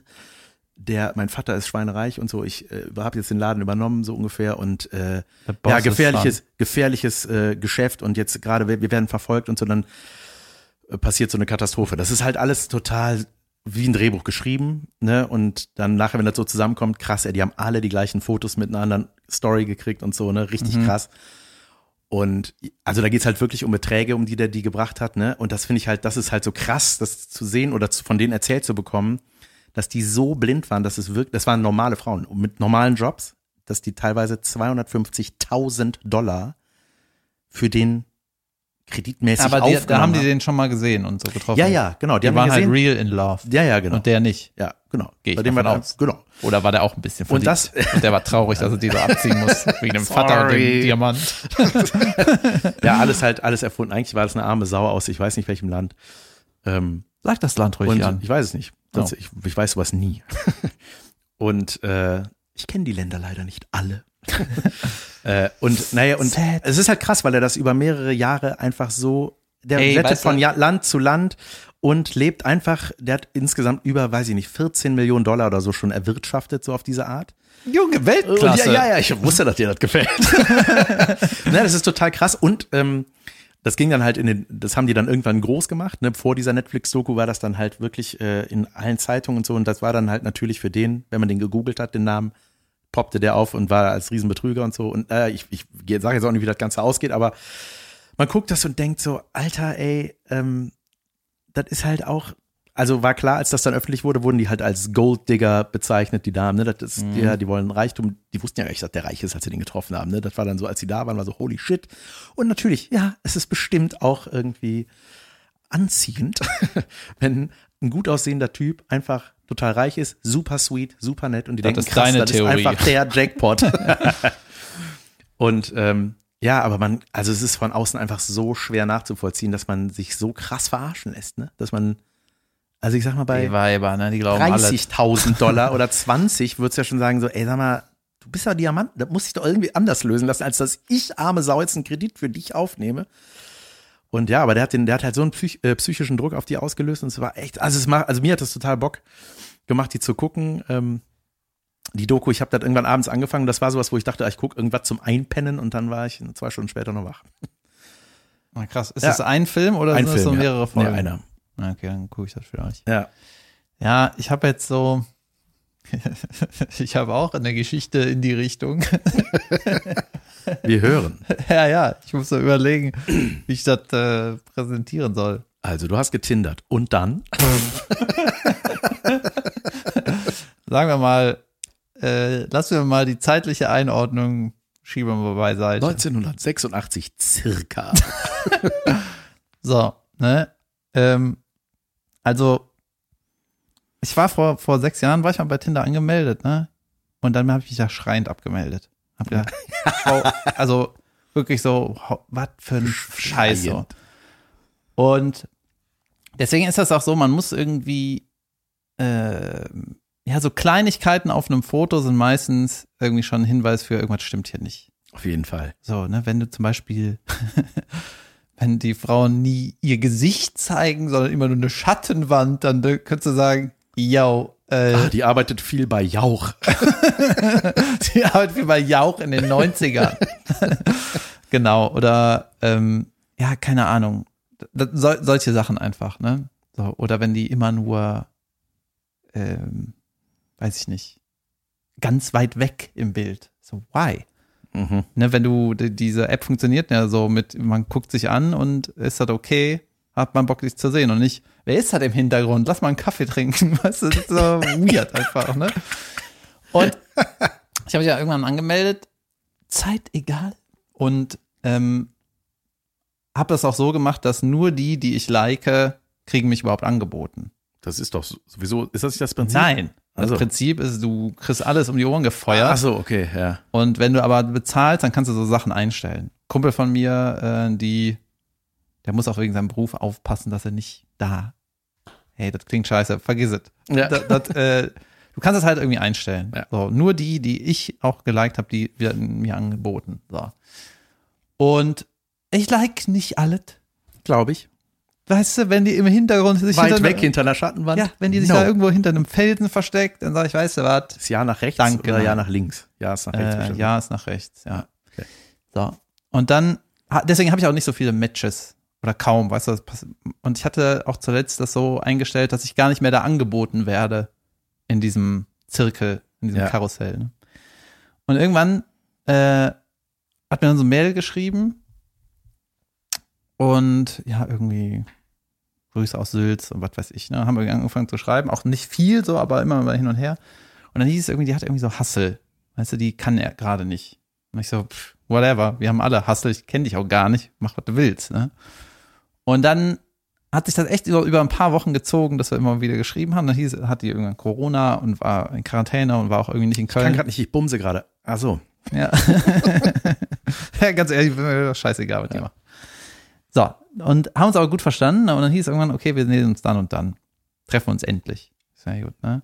der, mein Vater ist schweinereich und so, ich äh, habe jetzt den Laden übernommen, so ungefähr, und äh, ja, gefährliches, gefährliches äh, Geschäft und jetzt gerade, wir wir werden verfolgt und so, dann äh, passiert so eine Katastrophe. Das ist halt alles total wie ein Drehbuch geschrieben, ne? Und dann nachher, wenn das so zusammenkommt, krass, ey, die haben alle die gleichen Fotos mit einer anderen Story gekriegt und so, ne? Richtig krass. Und also da geht's halt wirklich um Beträge, um die der die gebracht hat, ne? Und das finde ich halt, das ist halt so krass, das zu sehen oder zu, von denen erzählt zu bekommen, dass die so blind waren, dass es wirklich, das waren normale Frauen mit normalen Jobs, dass die teilweise 250.000 Dollar für den kreditmäßig Aber die, aufgenommen da haben die den schon mal gesehen und so getroffen. Ja, ja, genau. Die, haben waren halt real in love. Ja, ja, genau. Und der nicht. ja, genau. Geh ich Bei dem war aus. Genau. Oder war der auch ein bisschen verliebt? Und das- und der war traurig, dass er die so abziehen muss, wegen dem Vater und dem. Diamant. Ja, alles halt, alles erfunden. Eigentlich war das eine arme Sau aus, ich weiß nicht welchem Land. Ähm, Sag das Land ruhig und an. ich weiß es nicht. Oh. ich, ich weiß sowas nie. und äh, ich kenne die Länder leider nicht alle. äh, und naja, und Sad. es ist halt krass, weil er das über mehrere Jahre einfach so, der Ey, rettet von ja Land zu Land und lebt einfach, der hat insgesamt über, weiß ich nicht, 14 Millionen Dollar oder so schon erwirtschaftet, so auf diese Art. Junge, Und Weltklasse. Ja, ja, ja, ich wusste, dass dir das gefällt. ne, das ist total krass. Und ähm, das ging dann halt in den, das haben die dann irgendwann groß gemacht. Ne? Vor dieser Netflix-Doku war das dann halt wirklich äh, in allen Zeitungen und so. Und das war dann halt natürlich für den, wenn man den gegoogelt hat, den Namen, poppte der auf und war als Riesenbetrüger und so. Und äh, ich, ich sage jetzt auch nicht, wie das Ganze ausgeht, aber man guckt das und denkt so, Alter, ey, ähm, das ist halt auch, also war klar, als das dann öffentlich wurde, wurden die halt als Golddigger bezeichnet, die Damen, ne? Das ist, ja, die wollen Reichtum, die wussten ja gar nicht, dass der reich ist, als sie den getroffen haben, ne? Das war dann so, als sie da waren, war so, holy shit. Und natürlich, ja, es ist bestimmt auch irgendwie anziehend, wenn ein gut aussehender Typ einfach total reich ist, super sweet, super nett und die Das denken, ist krass, das Theorie. ist einfach der Jackpot. und ähm, ja, aber man, also es ist von außen einfach so schwer nachzuvollziehen, dass man sich so krass verarschen lässt, ne? Dass man, also ich sag mal, bei Die Weiber, ne, die glauben alle. 30.000 Dollar oder 20 würdest du ja schon sagen, so, ey, sag mal, du bist ja Diamant, das muss ich doch irgendwie anders lösen lassen, als dass ich, arme Sau, jetzt einen Kredit für dich aufnehme. Und ja, aber der hat, den, der hat halt so einen psych, äh, psychischen Druck auf die ausgelöst und es war echt, also es macht, also mir hat das total Bock gemacht, die zu gucken. Ähm, die Doku, ich habe das irgendwann abends angefangen, das war sowas, wo ich dachte, ich gucke irgendwas zum Einpennen und dann war ich zwei Stunden später noch wach. Ah, krass. Ist Ja. das ein Film oder Ein sind das so Film, ja. mehrere Folgen? Nee, einer. Okay, dann gucke ich das vielleicht. Ja. Ja, ich habe jetzt so, ich habe auch eine Geschichte in die Richtung. Wir hören. ja, ja, ich muss so überlegen, wie ich das äh, präsentieren soll. Also, du hast getindert. Und dann? Sagen wir mal, äh, lassen wir mal die zeitliche Einordnung schieben wir beiseite. 1986 circa. So, ne? Ähm, also, ich war vor, vor sechs Jahren, war ich mal bei Tinder angemeldet, ne? Und dann habe ich mich da schreiend abgemeldet. Hab gedacht, hau, also wirklich so, was für ein Scheiß so. Und deswegen ist das auch so, man muss irgendwie, äh, ja, so Kleinigkeiten auf einem Foto sind meistens irgendwie schon ein Hinweis für irgendwas stimmt hier nicht. Auf jeden Fall. So, ne, wenn du zum Beispiel, wenn die Frauen nie ihr Gesicht zeigen, sondern immer nur eine Schattenwand, dann könntest du sagen, yo, Äh, Ah, die arbeitet viel bei Jauch. die arbeitet wie bei Jauch in den 90ern. genau, oder ähm, ja, keine Ahnung. Sol, solche Sachen einfach, ne? So, oder wenn die immer nur, ähm, weiß ich nicht, ganz weit weg im Bild. So, why? Mhm. Ne, wenn du, die- diese App funktioniert ja so mit, man guckt sich an und ist das okay, hat man Bock, dich zu sehen und nicht, wer ist das im Hintergrund? Lass mal einen Kaffee trinken. Weißt du, das ist so weird einfach, ne? Und ich habe mich ja irgendwann angemeldet, Zeit egal. Und ähm, habe das auch so gemacht, dass nur die, die ich like, kriegen mich überhaupt angeboten. Das ist doch so- sowieso, ist das nicht das Prinzip? Nein. Das Also. Prinzip ist, du kriegst alles um die Ohren gefeuert. Ach so, okay, ja. Und wenn du aber bezahlst, dann kannst du so Sachen einstellen. Kumpel von mir, äh, die, der muss auch wegen seinem Beruf aufpassen, dass er nicht da. Hey, das klingt scheiße, vergiss es. Ja. Das, das, äh, du kannst es halt irgendwie einstellen. Ja. So, nur die, die ich auch geliked habe, die werden mir angeboten. So. Und ich like nicht alles. Glaube ich. Weißt du, wenn die im Hintergrund sich Weit hinter, weg hinter einer Schattenwand. ja, wenn die sich No. da irgendwo hinter einem Felsen versteckt, dann sag ich, weißt du was? Ist Ja nach rechts Danke, oder Ja nach links? Ja, ist nach rechts. Äh, bestimmt. ja, ist nach rechts, ja. Okay. So. Und dann, ha- deswegen habe ich auch nicht so viele Matches oder kaum, weißt du, pass- und ich hatte auch zuletzt das so eingestellt, dass ich gar nicht mehr da angeboten werde in diesem Zirkel, in diesem Ja. Karussell. Ne? Und irgendwann äh, hat mir dann so ein Mail geschrieben und ja, irgendwie Grüße aus Sülz und was weiß ich, ne? Haben wir angefangen zu schreiben, auch nicht viel so, aber immer mal hin und her. Und dann hieß es irgendwie, die hat irgendwie so Hassel. Weißt du, die kann er gerade nicht. Und ich so, pff, whatever, wir haben alle Hassel, ich kenne dich auch gar nicht, mach was du willst. Ne? Und dann hat sich das echt über, über ein paar Wochen gezogen, dass wir immer wieder geschrieben haben. Dann hieß, hat die irgendwann Corona und war in Quarantäne und war auch irgendwie nicht in Ich kann Köln. gerade nicht, ich bumse gerade. Ach so. Ja. ja, ganz ehrlich, scheißegal, was die macht. So, und haben uns aber gut verstanden. Und dann hieß irgendwann, okay, wir sehen uns dann und dann. Treffen uns endlich. Sehr gut, ne?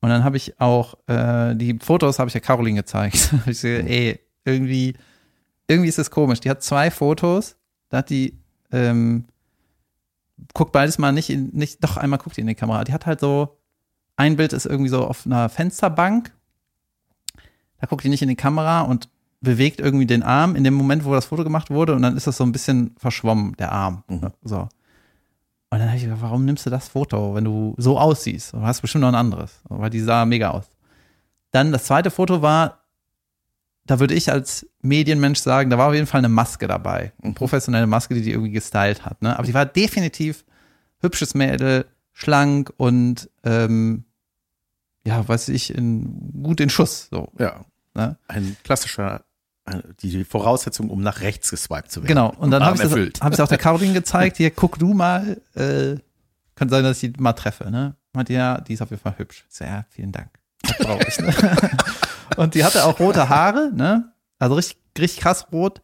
Und dann habe ich auch, äh, die Fotos habe ich ja Caroline gezeigt. Ich so, ey, irgendwie, irgendwie ist das komisch. Die hat zwei Fotos, da hat die, ähm, guckt beides mal nicht in, nicht, doch einmal guckt die in die Kamera. Die hat halt so, ein Bild ist irgendwie so auf einer Fensterbank da guckt die nicht in die Kamera und bewegt irgendwie den Arm in dem Moment, wo das Foto gemacht wurde und dann ist das so ein bisschen verschwommen, der Arm. Mhm. So. Und dann habe ich gedacht, warum nimmst du das Foto, wenn du so aussiehst? Du hast bestimmt noch ein anderes, weil die sah mega aus. Dann das zweite Foto war, da würde ich als Medienmensch sagen, da war auf jeden Fall eine Maske dabei. Eine professionelle Maske, die die irgendwie gestylt hat. Ne? Aber die war definitiv hübsches Mädel, schlank und ähm, ja, weiß ich, in, gut in Schuss. So. Ja. Ne? Ein klassischer, die Voraussetzung, um nach rechts geswiped zu werden. Genau, und dann habe ich hab auch der Caroline gezeigt, hier, guck du mal, äh, kann sein, dass ich die mal treffe, ne? Meinte, ja, die ist auf jeden Fall hübsch. Ja, vielen Dank. Ich, ne? Und die hatte auch rote Haare, ne? Also richtig, richtig krass rot.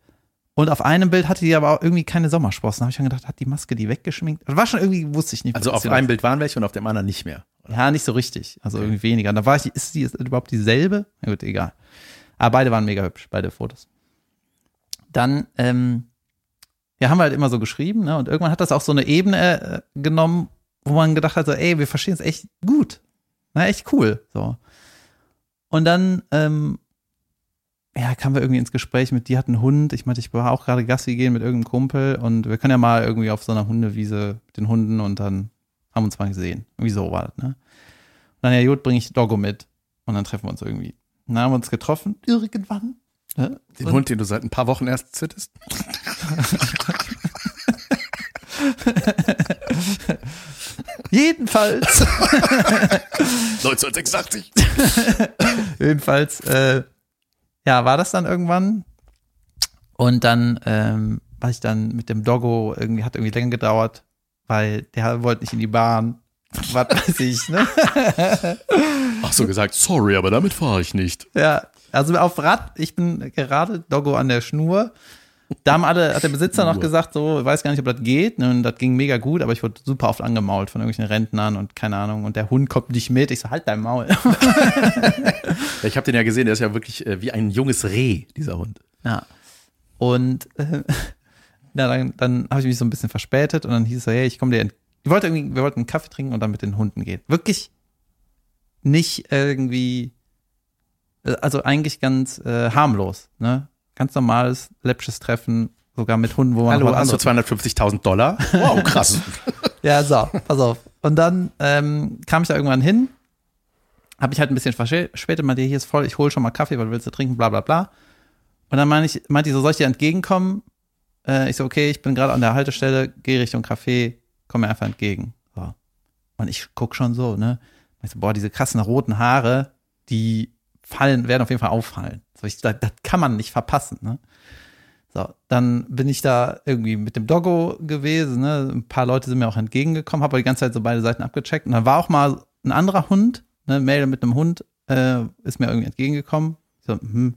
Und auf einem Bild hatte die aber auch irgendwie keine Sommersprossen. Da habe ich schon gedacht, hat die Maske die weggeschminkt? Das war schon irgendwie, wusste ich nicht. Also auf einem Bild waren welche und auf dem anderen nicht mehr. ja, nicht so richtig. Also irgendwie weniger. Und da war ich, ist die ist überhaupt dieselbe? Na gut, egal. Aber beide waren mega hübsch, beide Fotos. Dann, ähm, ja, haben wir halt immer so geschrieben, ne? Und irgendwann hat das auch so eine Ebene äh, genommen, wo man gedacht hat, so, ey, wir verstehen es echt gut. Na, echt cool. So. Und dann, ähm, ja, kamen wir irgendwie ins Gespräch mit, die hat einen Hund. Ich meinte, ich war auch gerade Gassi gehen mit irgendeinem Kumpel und wir können ja mal irgendwie auf so einer Hundewiese mit den Hunden und dann haben wir uns mal gesehen. Irgendwie so war das, ne? Und dann, ja, gut, bringe ich Doggo mit. Und dann treffen wir uns irgendwie. Dann haben wir uns getroffen, irgendwann. Ne? Den Und- Hund, den du seit ein paar Wochen erst zittest. Jedenfalls, 1986. jedenfalls, äh, ja, war das dann irgendwann. Und dann ähm, war ich dann mit dem Doggo, irgendwie hat irgendwie länger gedauert, weil der wollte nicht in die Bahn. Was weiß ich, ne? Ach so gesagt, sorry, aber damit fahre ich nicht. Ja, also auf Rad, ich bin gerade Doggo an der Schnur. Da haben alle, hat der Besitzer noch gesagt, so, ich weiß gar nicht, ob das geht. Ne, Und das ging mega gut, aber ich wurde super oft angemault von irgendwelchen Rentnern und keine Ahnung. Und der Hund kommt nicht mit. Ich so, halt dein Maul. Ich habe den ja gesehen, der ist ja wirklich äh, wie ein junges Reh, dieser Hund. Ja. Und äh, ja, dann, dann habe ich mich so ein bisschen verspätet und dann hieß es so, hey, ich komme dir, ent- ich wollte irgendwie, wir wollten einen Kaffee trinken und dann mit den Hunden gehen. Wirklich nicht irgendwie, äh, also eigentlich ganz äh, harmlos, ne? Ganz normales, läppsches Treffen, sogar mit Hunden, wo man Hallo, hast du anderes 250.000 Dollar? Wow, krass. Ja, so, pass auf. Und dann ähm, kam ich da irgendwann hin, habe ich halt ein bisschen verspätet, meinte, hier ist voll, ich hole schon mal Kaffee, was willst du trinken, bla bla bla. Und dann meinte ich, meinte ich so, soll ich dir entgegenkommen? Äh, ich so, okay, ich bin gerade an der Haltestelle, gehe Richtung Café, komm mir einfach entgegen. So. Und ich guck schon so, ne? Ich so, boah, diese krassen roten Haare, die fallen, werden auf jeden Fall auffallen. So, ich, das, das kann man nicht verpassen, ne? So, dann bin ich da irgendwie mit dem Doggo gewesen, ne? Ein paar Leute sind mir auch entgegengekommen, habe die ganze Zeit so beide Seiten abgecheckt. Und dann war auch mal ein anderer Hund, ne, Mädel mit einem Hund, äh, ist mir irgendwie entgegengekommen. Ich so, hm,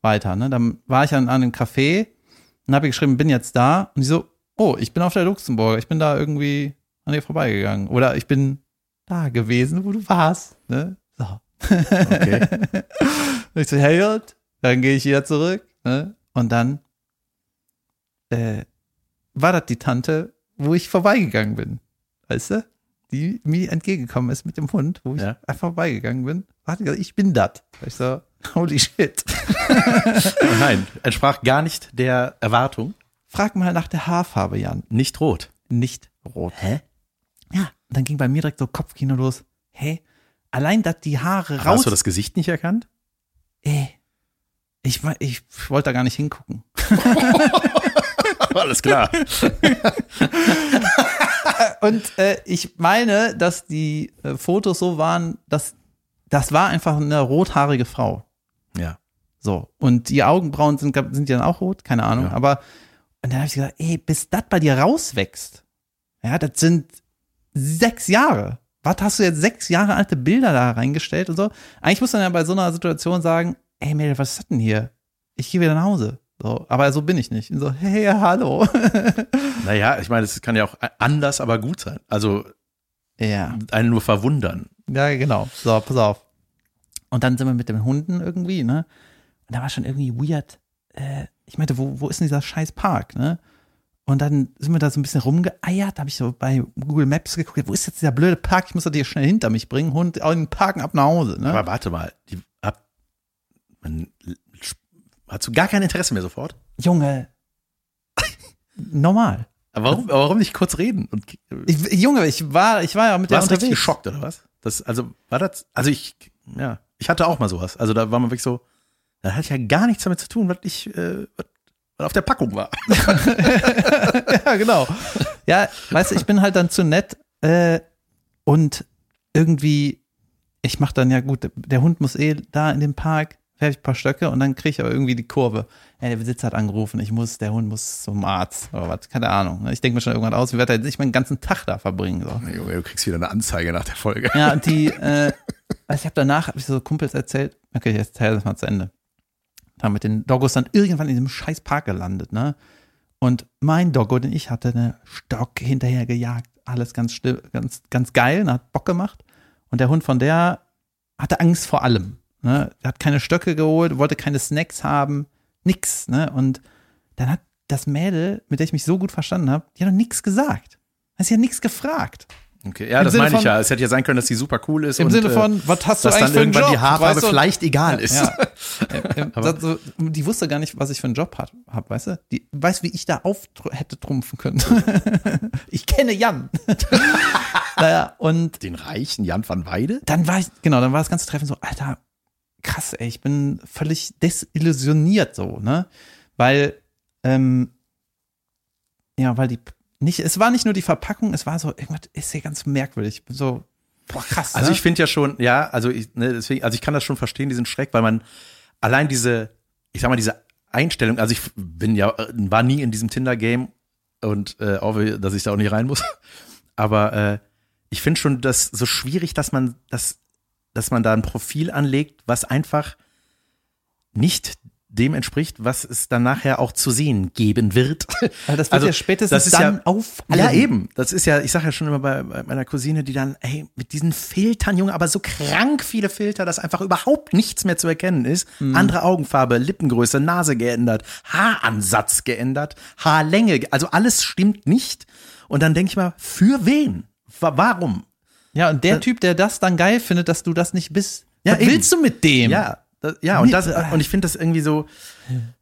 weiter, ne? Dann war ich an einem Café und habe geschrieben, bin jetzt da. Und die so, oh, ich bin auf der Luxemburger, ich bin da irgendwie an dir vorbeigegangen. Oder ich bin da gewesen, wo du warst, ne? So. Okay. Ich so, hey gut, dann gehe ich wieder zurück. Ne? Und dann äh, war das die Tante, wo ich vorbeigegangen bin. Weißt du? Die mir entgegengekommen ist mit dem Hund, wo ich Ja. einfach vorbeigegangen bin. Hat gesagt, ich bin das. Ich so, holy shit. Oh nein, entsprach gar nicht der Erwartung. Frag mal nach der Haarfarbe, Jan. Nicht rot. Nicht rot. Hä? Ja. Dann ging bei mir direkt so Kopfkino los. Hey, allein, dass die Haare raus. Hast du das Gesicht nicht erkannt? Ey, ich, wa- ich wollte da gar nicht hingucken. Alles klar. Und äh, ich meine, dass die äh, Fotos so waren, dass das war einfach eine rothaarige Frau. Ja. So. Und die Augenbrauen sind, sind die dann auch rot? Keine Ahnung. Ja. Aber, und dann habe ich gesagt, ey, bis das bei dir rauswächst, ja, das sind sechs Jahre. Was hast du jetzt sechs Jahre alte Bilder da reingestellt und so? Eigentlich muss man ja bei so einer Situation sagen, ey Mädel, was ist das denn hier? Ich gehe wieder nach Hause. So, aber so bin ich nicht. Und so, hey, hallo. Naja, ich meine, es kann ja auch anders, aber gut sein. Also ja. einen nur verwundern. Ja, genau. So, pass auf. Und dann sind wir mit den Hunden irgendwie, ne? Und da war schon irgendwie weird. Äh, ich meinte, wo, wo ist denn dieser scheiß Park, ne? Und dann sind wir da so ein bisschen rumgeeiert, habe ich so bei Google Maps geguckt, wo ist jetzt dieser blöde Park? Ich muss das hier schnell hinter mich bringen, Hund, auch in den Parken ab nach Hause, ne? Aber warte mal, die, ab, man, hast du gar kein Interesse mehr sofort? Junge, normal. Aber warum, aber warum nicht kurz reden? Und, Ich, Junge, ich war, ich war ja mit der warst du unterwegs. geschockt oder was? Das, also war das, also ich, ja, ich hatte auch mal sowas. Also da war man wirklich so, da hatte ich ja gar nichts damit zu tun, was ich, äh, was, auf der Packung war. ja, genau. Ja, weißt du, ich bin halt dann zu nett äh, und irgendwie, ich mach dann ja gut, der Hund muss eh da in dem Park, werfe ich ein paar Stöcke und dann kriege ich aber irgendwie die Kurve. Ja, der Besitzer hat angerufen, ich muss, der Hund muss zum Arzt oder was, keine Ahnung. Ich denke mir schon irgendwann aus, ich werde nicht meinen ganzen Tag da verbringen. So. Junge, du kriegst wieder eine Anzeige nach der Folge. Ja, und die, äh, also ich habe danach, habe ich so Kumpels erzählt, okay, ich erzähle das mal zu Ende. Da mit den Doggos dann irgendwann in diesem scheiß Park gelandet, ne? Und mein Doggo, den ich hatte, eine Stock hinterher gejagt, alles ganz still, ganz, ganz geil, und hat Bock gemacht. Und der Hund von der hatte Angst vor allem. Ne? Er hat keine Stöcke geholt, wollte keine Snacks haben, nix, ne? Und dann hat das Mädel, mit der ich mich so gut verstanden habe, die hat noch nichts gesagt. Sie hat nichts gefragt. Okay, ja, Im das Sinne meine ich von- ja. Es hätte ja sein können, dass die super cool ist. Im und, Sinne äh, von, was hast du dass eigentlich dann für einen irgendwann Job? die Haarfarbe Weißt du? vielleicht egal ist. Ja. Das, so, die wusste gar nicht, was ich für einen Job hab, hab weißt du? Die weiß, wie ich da auf hätte trumpfen können. ich kenne Jan. naja, und Den reichen Jan van Weide? dann war ich, genau, dann war das ganze Treffen so, Alter, krass, ey, ich bin völlig desillusioniert so, ne? Weil, ähm, ja, weil die, nicht, es war nicht nur die Verpackung, es war so, irgendwas ist hier ganz merkwürdig. So, boah, krass. Also ne? ich finde ja schon, ja, also ich, ne, deswegen, also ich kann das schon verstehen, diesen Schreck, weil man allein diese, ich sag mal, diese Einstellung, also ich bin ja, äh, war nie in diesem Tinder-Game und äh, auch, dass ich da auch nicht rein muss. Aber äh, ich finde schon das so schwierig, dass man, dass, dass man da ein Profil anlegt, was einfach nicht dem entspricht, was es dann nachher auch zu sehen geben wird. Weil das wird Also, ja spätestens das dann ja- auffallen. Ja, eben. Das ist ja, ich sage ja schon immer bei, bei meiner Cousine, die dann, ey, mit diesen Filtern, Junge, aber so krank viele Filter, dass einfach überhaupt nichts mehr zu erkennen ist. Andere Augenfarbe, Lippengröße, Nase geändert, Haaransatz geändert, Haarlänge, ge- also alles stimmt nicht. Und dann denke ich mal, für wen? Wa- Warum? Ja, und der Typ, der das dann geil findet, dass du das nicht bist, Ja, was eben. willst du mit dem? Ja, das, ja, und das, Mit- und ich finde das irgendwie so,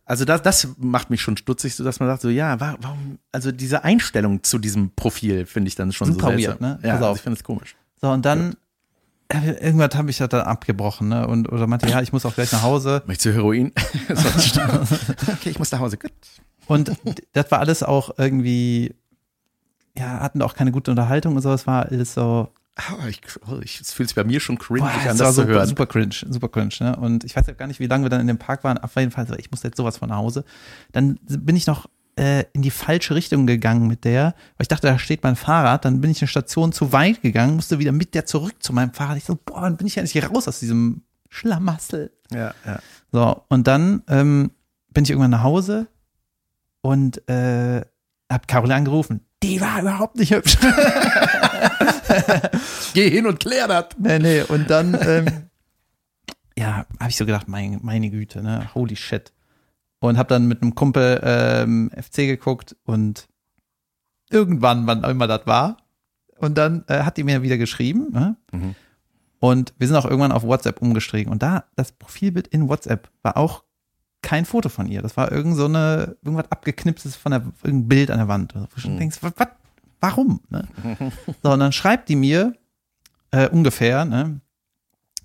also das, das macht mich schon stutzig, so dass man sagt, so, ja, wa- warum, also diese Einstellung zu diesem Profil finde ich dann schon Super so weird, seltsam. ne? Ja, Pass also auf. ich finde es komisch. So, und dann, äh, irgendwas habe ich das dann abgebrochen, ne? Und, oder meinte, ja, ich muss auch gleich nach Hause. Möchtest du Heroin? Okay, ich muss nach Hause. Gut. Und das war alles auch irgendwie, ja, hatten auch keine gute Unterhaltung und so. Es war alles so, Ah, ich, oh, ich, es fühlt sich bei mir schon cringe boah, an, das war zu super, hören. super cringe, super cringe, ne? Und ich weiß ja gar nicht, wie lange wir dann in dem Park waren. Auf jeden Fall, so, ich muss jetzt sowas von nach Hause. Dann bin ich noch äh, in die falsche Richtung gegangen mit der, weil ich dachte, da steht mein Fahrrad. Dann bin ich eine Station zu weit gegangen, musste wieder mit der zurück zu meinem Fahrrad. Ich so, boah, dann bin ich ja nicht raus aus diesem Schlamassel. Ja, ja. So, und dann ähm, bin ich irgendwann nach Hause und äh, hab Caroline angerufen. Die war überhaupt nicht hübsch. Geh hin und klär das. nee, nee, und dann, ähm, ja, habe ich so gedacht, mein, meine Güte, ne, holy shit. Und hab dann mit einem Kumpel ähm, FC geguckt und irgendwann, wann immer das war. Und dann äh, hat die mir wieder geschrieben. Ne? Mhm. Und wir sind auch irgendwann auf WhatsApp umgestiegen. Und da, das Profilbild in WhatsApp war auch kein Foto von ihr. Das war irgend so eine, irgendwas abgeknipstes von der, irgendein Bild an der Wand. Wo du schon denkst, was, was, warum? Ne? So, und dann schreibt die mir äh, ungefähr, ne?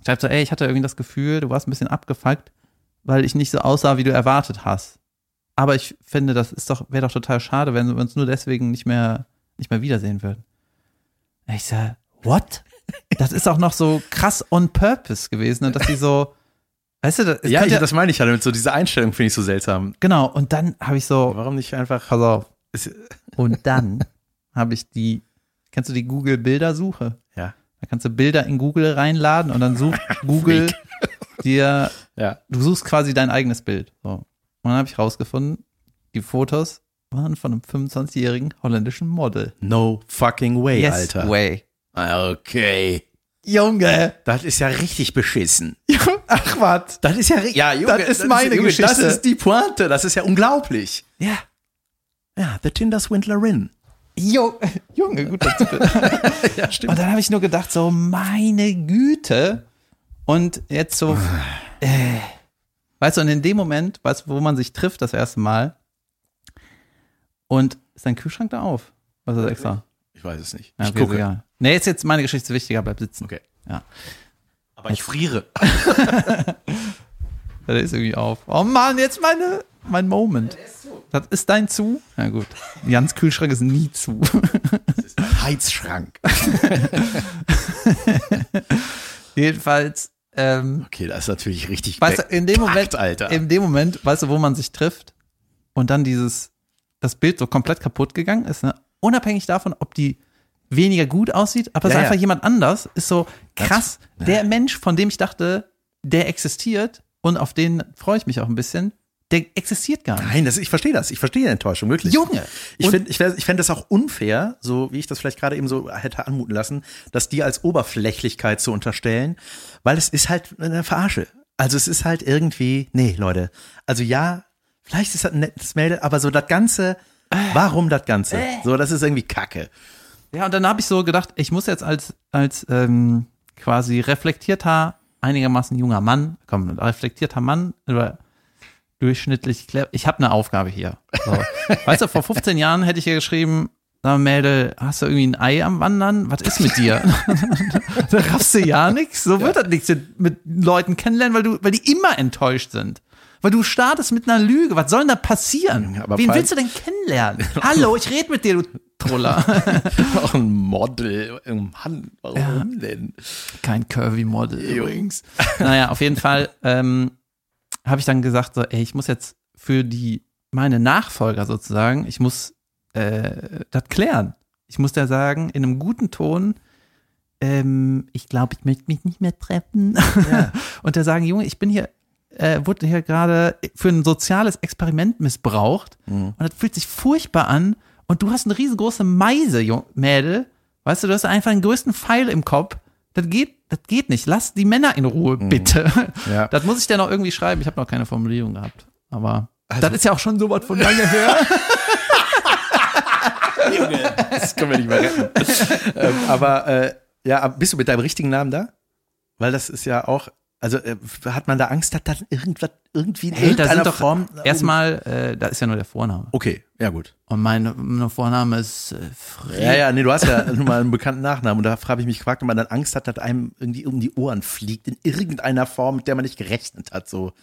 Schreibt so, ey, ich hatte irgendwie das Gefühl, du warst ein bisschen abgefuckt, weil ich nicht so aussah, wie du erwartet hast. Aber ich finde, das ist doch, wäre doch total schade, wenn wir uns nur deswegen nicht mehr, nicht mehr wiedersehen würden. Ich sag, what? Das ist auch noch so krass on purpose gewesen, ne? dass die so, weißt du, das, Ja, ich, könnte- das meine ich halt mit so diese Einstellung finde ich so seltsam. genau. Und dann habe ich so, Warum nicht einfach? pass auf. Und dann habe ich die, kennst du die Google Bildersuche? ja, Da kannst du Bilder in Google reinladen und dann sucht Google dir, ja. du suchst quasi dein eigenes Bild. So. Und dann habe ich rausgefunden, die Fotos waren von einem 25-jährigen holländischen Model. No fucking way, Alter. way. Ah, Okay. Junge. Das ist ja richtig beschissen. Ach was. Das ist ja, ja, Junge, Das ist meine Junge, Das Geschichte. ist die Pointe. Das ist ja unglaublich. Ja. Ja, The Tinder Swindlerin. Jo, Junge, gut. Das Ja, stimmt. Und dann habe ich nur gedacht, so, meine Güte. Und jetzt so, äh, weißt du, und in dem Moment, weißt du, wo man sich trifft das erste Mal, und ist dein Kühlschrank da auf? Was ist das extra? Ich weiß es nicht. Ja, ich okay, gucke. ist egal. Nee, ist jetzt meine Geschichte wichtiger, bleib sitzen. Okay. Ja. Aber ich friere. Der ist irgendwie auf. Oh Mann, jetzt meine, mein Moment. Das ist dein zu? Ja gut. Jans Kühlschrank ist nie zu. Heizschrank. Jedenfalls, ähm, Okay, das ist natürlich richtig. weißt du, in dem Moment, Alter. in dem Moment, weißt du, wo man sich trifft und dann dieses, das Bild so komplett kaputt gegangen ist, ne? Unabhängig davon, ob die weniger gut aussieht, aber es Ja, ist ja. einfach jemand anders, ist so krass. Der Mensch, von dem ich dachte, der existiert und auf den freue ich mich auch ein bisschen, der existiert gar nicht. Nein, das, ich verstehe das. Ich verstehe die Enttäuschung, wirklich. Junge! Ich finde ich, ich fänd das auch unfair, so wie ich das vielleicht gerade eben so hätte anmuten lassen, das dir als Oberflächlichkeit zu unterstellen, weil es ist halt eine Verarsche. Also es ist halt irgendwie, nee, Leute. Also ja, vielleicht ist das ein nettes Mädel, aber so das Ganze, warum das Ganze? So, das ist irgendwie Kacke. Ja, und dann habe ich so gedacht, ich muss jetzt als, als ähm, quasi reflektierter, einigermaßen junger Mann, komm, reflektierter Mann, oder durchschnittlich, clever- ich habe eine Aufgabe hier. So. weißt du, vor 15 Jahren hätte ich hier geschrieben, na Mädel, hast du irgendwie ein Ei am Wandern? Was ist mit dir? da raffst du ja nichts. So wird das nichts mit, mit Leuten kennenlernen, weil du, weil die immer enttäuscht sind. Weil du startest mit einer Lüge. Was soll denn da passieren? Ja, aber Wen willst du denn kennenlernen? Hallo, ich rede mit dir, du Troller. Auch ein Model, ein Mann, warum denn? Kein Curvy-Model übrigens. naja, auf jeden Fall ähm, habe ich dann gesagt, so, ey, ich muss jetzt für die, meine Nachfolger sozusagen, ich muss äh, das klären. Ich muss da sagen, in einem guten Ton, ähm, ich glaube, ich möchte mich nicht mehr treffen. Und der sagen, Junge, ich bin hier, äh, wurde hier gerade für ein soziales Experiment missbraucht. Und das fühlt sich furchtbar an. Und du hast eine riesengroße Meise, Jung Mädel. Weißt du, du hast einfach den größten Pfeil im Kopf. Das geht, das geht nicht. Lass die Männer in Ruhe, bitte. Ja. Das muss ich dir noch irgendwie schreiben. Ich habe noch keine Formulierung gehabt. Aber das ist ja auch schon so was von lange her. Das können wir nicht mehr retten. ähm, aber äh, Ja, aber bist du mit deinem richtigen Namen da? Weil das ist ja auch, also äh, hat man da Angst, dass dann irgendwas, irgendwie in Hey, irgendeiner doch Form. erstmal, äh, da ist ja nur der Vorname. Okay, ja gut. Und mein, mein Vorname ist äh, Fred. Ja, ja, nee, du hast ja nun mal einen bekannten Nachnamen und da habe ich mich gefragt, ob man dann Angst hat, dass einem irgendwie um die Ohren fliegt, in irgendeiner Form, mit der man nicht gerechnet hat, so.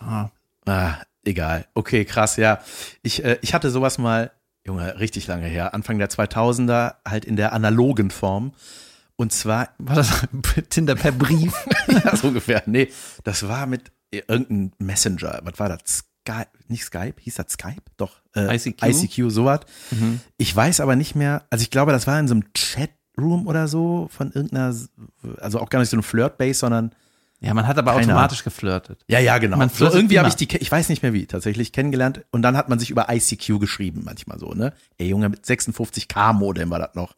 Ah. Ah, egal. Okay, krass, ja. Ich, äh, ich hatte sowas mal, Junge, richtig lange her, Anfang der 2000er, halt in der analogen Form. Und zwar, War das Tinder per Brief? ja, so ungefähr, nee, das war mit irgendeinem Messenger. Was war das? Skype, nicht Skype, hieß das Skype? Doch, äh, ICQ? ICQ, sowas. Ich weiß aber nicht mehr, also ich glaube, das war in so einem Chatroom oder so von irgendeiner, also auch gar nicht so eine Flirt-Base, sondern Ja, man hat aber automatisch geflirtet. ja, ja, genau. Man so irgendwie habe ich die, ich weiß nicht mehr wie, tatsächlich kennengelernt und dann hat man sich über ICQ geschrieben, manchmal so, ne? Ey, Junge, mit 56K-Modem war das noch.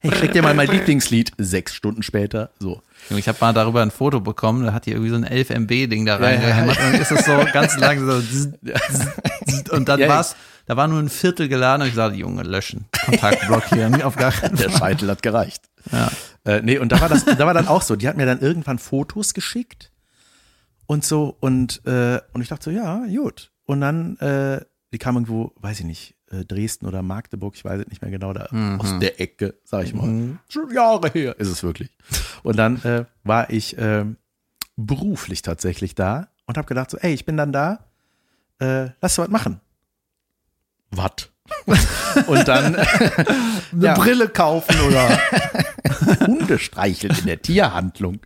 Hey, ich schick dir mal mein Lieblingslied, sechs Stunden später, so. Ich habe mal darüber ein Foto bekommen, da hat die irgendwie so ein 11 MB-Ding da Ja, ja, reingehämmert und dann ist es so ganz lang so zzz, zzz, zzz, und dann Ja, war's, da war nur ein Viertel geladen und ich sagte, Junge, löschen, Kontakt blockieren, auf gar keinen Der Fall. Scheitel hat gereicht. Ja. Äh, nee, und da war das, da war dann auch so, die hat mir dann irgendwann Fotos geschickt und so und äh, und ich dachte so, ja, gut. Und dann, äh, die kam irgendwo, weiß ich nicht, Dresden oder Magdeburg, ich weiß es nicht mehr genau, da aus der Ecke, sag ich mal. Schon Jahre her ist es wirklich. Und dann äh, war ich äh, beruflich tatsächlich da und habe gedacht so, ey, ich bin dann da, äh, lass du was machen. Was? und dann Eine Ja. Brille kaufen oder Hunde streichelt in der Tierhandlung.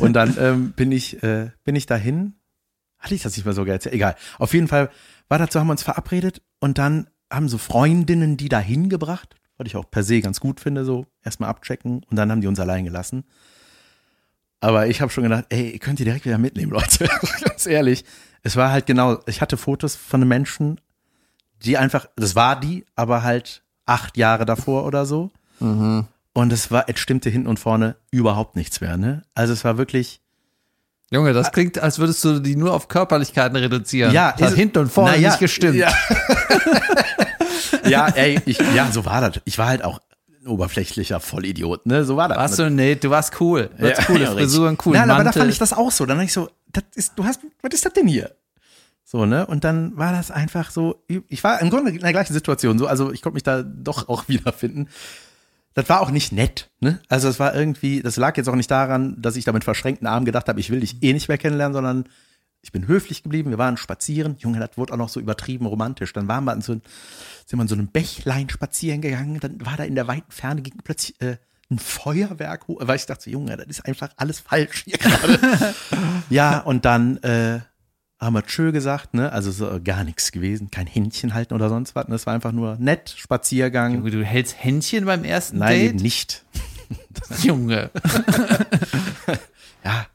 Und dann ähm, bin ich, äh, bin ich dahin. Hatte ich das nicht mehr so erzählt? Egal. Auf jeden Fall war dazu, haben wir uns verabredet und dann haben so Freundinnen die da hingebracht, was ich auch per se ganz gut finde, so erstmal abchecken und dann haben die uns allein gelassen. Aber ich habe schon gedacht, ey, ihr könnt ihr direkt wieder mitnehmen, Leute. ganz ehrlich. Es war halt genau, ich hatte Fotos von einem Menschen, die einfach, das war die, aber halt acht Jahre davor oder so. Und es war, es stimmte hinten und vorne überhaupt nichts mehr, ne? Also es war wirklich, Junge, das klingt, als würdest du die nur auf Körperlichkeiten reduzieren. Ja, das hat ist- hinten und vorne ja, nicht gestimmt. Ja. ja, ey, ich, ja, so war das. Ich war halt auch ein oberflächlicher Vollidiot, ne? So war das. Warst du, nee, du warst cool. Du ja, warst coole ja, Frisuren, cool. Nein, aber da Mantel. fand ich das auch so. Dann dachte ich so, das ist, du hast, was ist das denn hier? So, ne? Und dann war das einfach so, ich war im Grunde in der gleichen Situation, so, also ich konnte mich da doch auch wiederfinden. Das war auch nicht nett, ne? Also es war irgendwie, das lag jetzt auch nicht daran, dass ich da mit verschränkten Armen gedacht habe, ich will dich eh nicht mehr kennenlernen, sondern ich bin höflich geblieben, wir waren spazieren. Junge, das wurde auch noch so übertrieben romantisch. Dann waren wir an so, sind wir in so einem Bächlein spazieren gegangen, dann war da in der weiten Ferne ging plötzlich äh, ein Feuerwerk hoch, weil ich dachte, Junge, das ist einfach alles falsch hier gerade. ja, und dann äh, haben wir Tschö gesagt, ne? Also so äh, gar nichts gewesen, kein Händchen halten oder sonst was. Ne? Das war einfach nur nett, Spaziergang. Junge, du hältst Händchen beim ersten Nein, Date? eben nicht. Junge. Ja.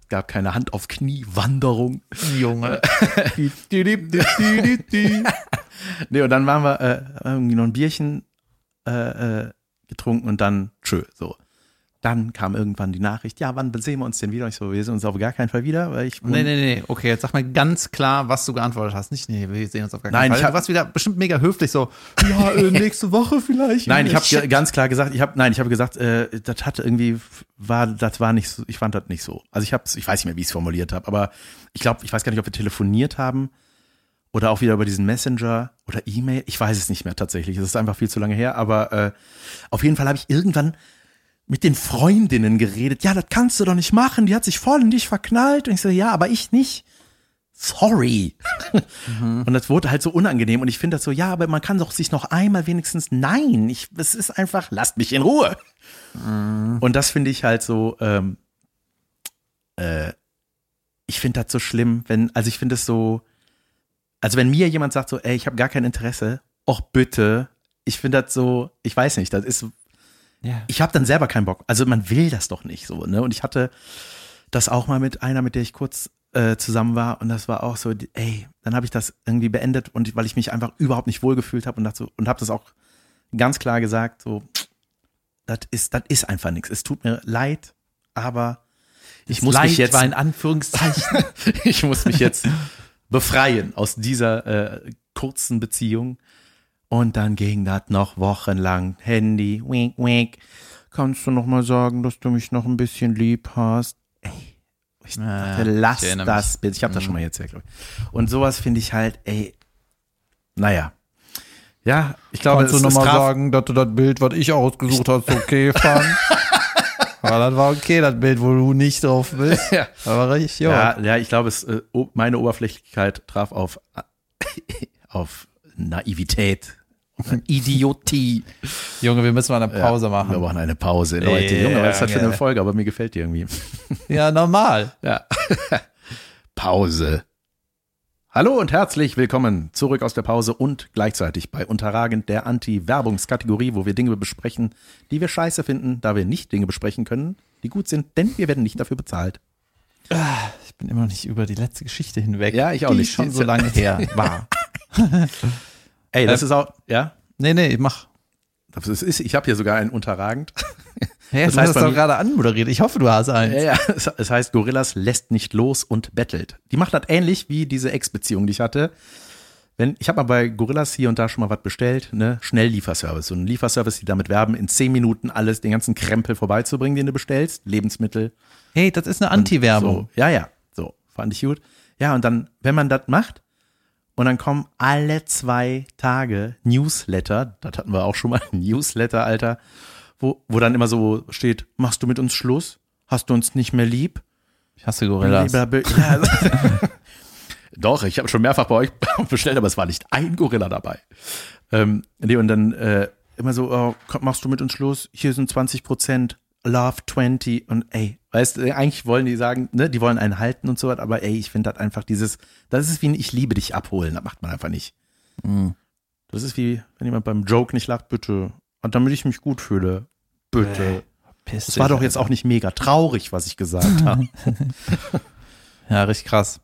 Es gab keine Hand auf Knie, Wanderung. Junge. Nee, und dann waren wir äh, irgendwie noch ein Bierchen äh, äh, getrunken und dann tschö, so. Dann kam irgendwann die Nachricht, ja, wann sehen wir uns denn wieder? Und ich so, wir sehen uns auf gar keinen Fall wieder, weil ich Nee, nee, nee. Okay, jetzt sag mal ganz klar, was du geantwortet hast. Nicht, nee, wir sehen uns auf gar keinen Nein, Fall. ich hab- du warst wieder bestimmt mega höflich, so, ja, äh, nächste Woche vielleicht. Nein, ich habe ganz klar gesagt, ich habe nein, ich habe gesagt, äh, das hatte irgendwie war das war nicht so, ich fand das nicht so. Also ich habe ich weiß nicht mehr, wie ich es formuliert habe, aber ich glaube, ich weiß gar nicht, ob wir telefoniert haben oder auch wieder über diesen Messenger oder E-Mail, ich weiß es nicht mehr tatsächlich, es ist einfach viel zu lange her, aber äh, auf jeden Fall habe ich irgendwann mit den Freundinnen geredet. Ja, das kannst du doch nicht machen, die hat sich voll in dich verknallt und ich so, ja, aber ich nicht. Sorry. Und das wurde halt so unangenehm und ich finde das so, ja, aber man kann doch sich noch einmal wenigstens, nein, ich, es ist einfach, lasst mich in Ruhe. Und das finde ich halt so, ähm, äh, ich finde das so schlimm, wenn, also ich finde es so, also wenn mir jemand sagt so, ey, ich habe gar kein Interesse, och bitte, ich finde das so, ich weiß nicht, das ist, Ja. ich habe dann selber keinen Bock. Also man will das doch nicht so, ne? Und ich hatte das auch mal mit einer, mit der ich kurz äh, zusammen war und das war auch so, ey, dann habe ich das irgendwie beendet und weil ich mich einfach überhaupt nicht wohlgefühlt habe und dachte so, und habe das auch ganz klar gesagt, so, das ist, das ist einfach nichts. Es tut mir leid, aber ich muss Leid mich jetzt, war in Anführungszeichen. ich muss mich jetzt befreien aus dieser äh, kurzen Beziehung. Und dann ging das noch wochenlang. Handy, wink, wink. kannst du noch mal sagen, dass du mich noch ein bisschen lieb hast? Ey, ich Ja, dachte, lass ich das. Bild. Ich habe das Mhm. schon mal erzählt, glaube ich. Und sowas finde ich halt, ey, naja. Ja, ich glaube, Kannst du es, noch es mal traf, sagen, dass du das Bild, was ich ausgesucht hast, okay fand? Aber das war okay, das Bild, wo du nicht drauf bist. Ja. Aber richtig, ja. Ja, ja, ich glaube, es, äh, meine Oberflächlichkeit traf auf, auf Naivität, Idiotie. Junge, wir müssen mal eine Pause ja, machen. Wir machen eine Pause, Leute. Ja, Junge, was ist das für eine. Folge? Aber mir gefällt die irgendwie. Ja, normal. Ja. Pause. Hallo und herzlich willkommen zurück aus der Pause und gleichzeitig bei Unterragend der Anti-Werbungskategorie, wo wir Dinge besprechen, die wir scheiße finden, da wir nicht Dinge besprechen können, die gut sind, denn wir werden nicht dafür bezahlt. Ich bin immer noch nicht über die letzte Geschichte hinweg. Ja, ich auch die nicht. schon so lange her war. Ey, das Ähm, ist auch, ja, Nee, nee, mach. das ist, ich habe hier sogar einen Unterragend. Hey, Das du heißt hast doch gerade anmoderiert. Ich hoffe, du hast eins. Ja, ja, es, es heißt, Gorillas lässt nicht los und bettelt. Die macht das ähnlich wie diese Ex-Beziehung, die ich hatte. Wenn, ich habe mal bei Gorillas hier und da schon mal was bestellt, ne? Schnelllieferservice. So ein Lieferservice, die damit werben, in zehn Minuten alles, den ganzen Krempel vorbeizubringen, den du bestellst. Lebensmittel. Hey, das ist eine Anti-Werbung. So, ja, ja. So, fand ich gut. Ja, und dann, wenn man das macht, und dann kommen alle zwei Tage Newsletter, das hatten wir auch schon mal, Newsletter, Alter, wo, wo dann immer so steht, machst du mit uns Schluss? Hast du uns nicht mehr lieb? Ich hasse Gorillas. Ja, also- Doch, ich habe schon mehrfach bei euch bestellt, aber es war nicht ein Gorilla dabei. Ähm, nee, und dann äh, immer so, oh, komm, machst du mit uns Schluss? Hier sind 20 Prozent, Love 20 und ey, weißt du, eigentlich wollen die sagen, ne, die wollen einen halten und so was, aber ey, ich finde das einfach dieses, das ist wie ein Ich liebe dich abholen, das macht man einfach nicht. Mhm. Das ist wie, wenn jemand beim Joke nicht lacht, bitte, und damit ich mich gut fühle, bitte. Piss Es war doch jetzt auch nicht mega traurig, was ich gesagt habe. Ja, richtig krass.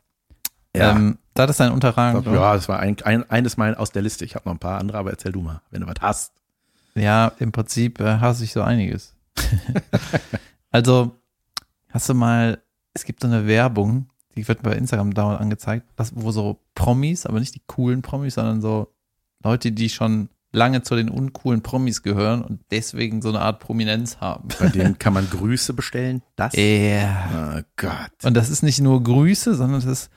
Ja. Ähm, das ist ein Unterragend. oder? Ja, das war ein, ein, eines Mal aus der Liste. Ich habe noch ein paar andere, aber erzähl du mal, wenn du was hast. Ja, im Prinzip äh, hasse ich so einiges. also, hast du mal, es gibt so eine Werbung, die wird bei Instagram dauernd angezeigt, wo so Promis, aber nicht die coolen Promis, sondern so Leute, die schon lange zu den uncoolen Promis gehören und deswegen so eine Art Prominenz haben. Bei denen kann man Grüße bestellen. Das? Ja. Oh Gott. Und das ist nicht nur Grüße, sondern das ist,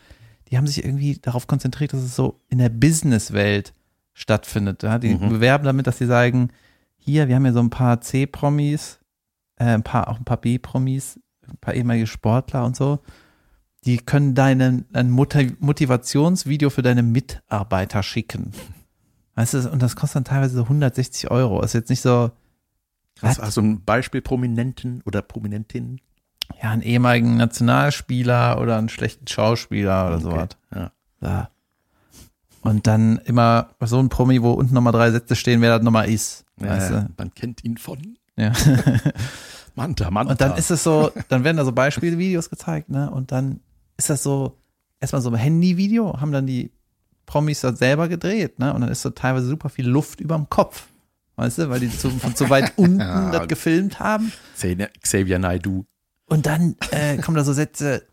die haben sich irgendwie darauf konzentriert, dass es so in der Businesswelt stattfindet. Ja? Die Mhm. bewerben damit, dass sie sagen, hier, wir haben ja so ein paar C-Promis, äh, ein paar, auch ein paar B-Promis, ein paar ehemalige Sportler und so. Die können deinen, ein Moti- Motivationsvideo für deine Mitarbeiter schicken. Weißt du, und das kostet dann teilweise so 160 Euro. Ist jetzt nicht so, hast du ein Beispiel Prominenten oder Prominentin? ja, einen ehemaligen Nationalspieler oder einen schlechten Schauspieler oder sowas. Ja. Ja. Und dann immer so ein Promi, wo unten nochmal drei Sätze stehen, wer das nochmal ist. Weißt Ja, du? man kennt ihn von Ja. Manta, Manta. Und dann ist es so, dann werden da so Beispielvideos gezeigt, ne? Und dann ist das so, erstmal so ein Handyvideo, haben dann die Promis das selber gedreht, ne? Und dann ist so teilweise super viel Luft überm Kopf. Weißt du, weil die zu, von zu weit unten Ja. das gefilmt haben. Xavier, Naidoo. Und dann äh, kommen da so Sätze,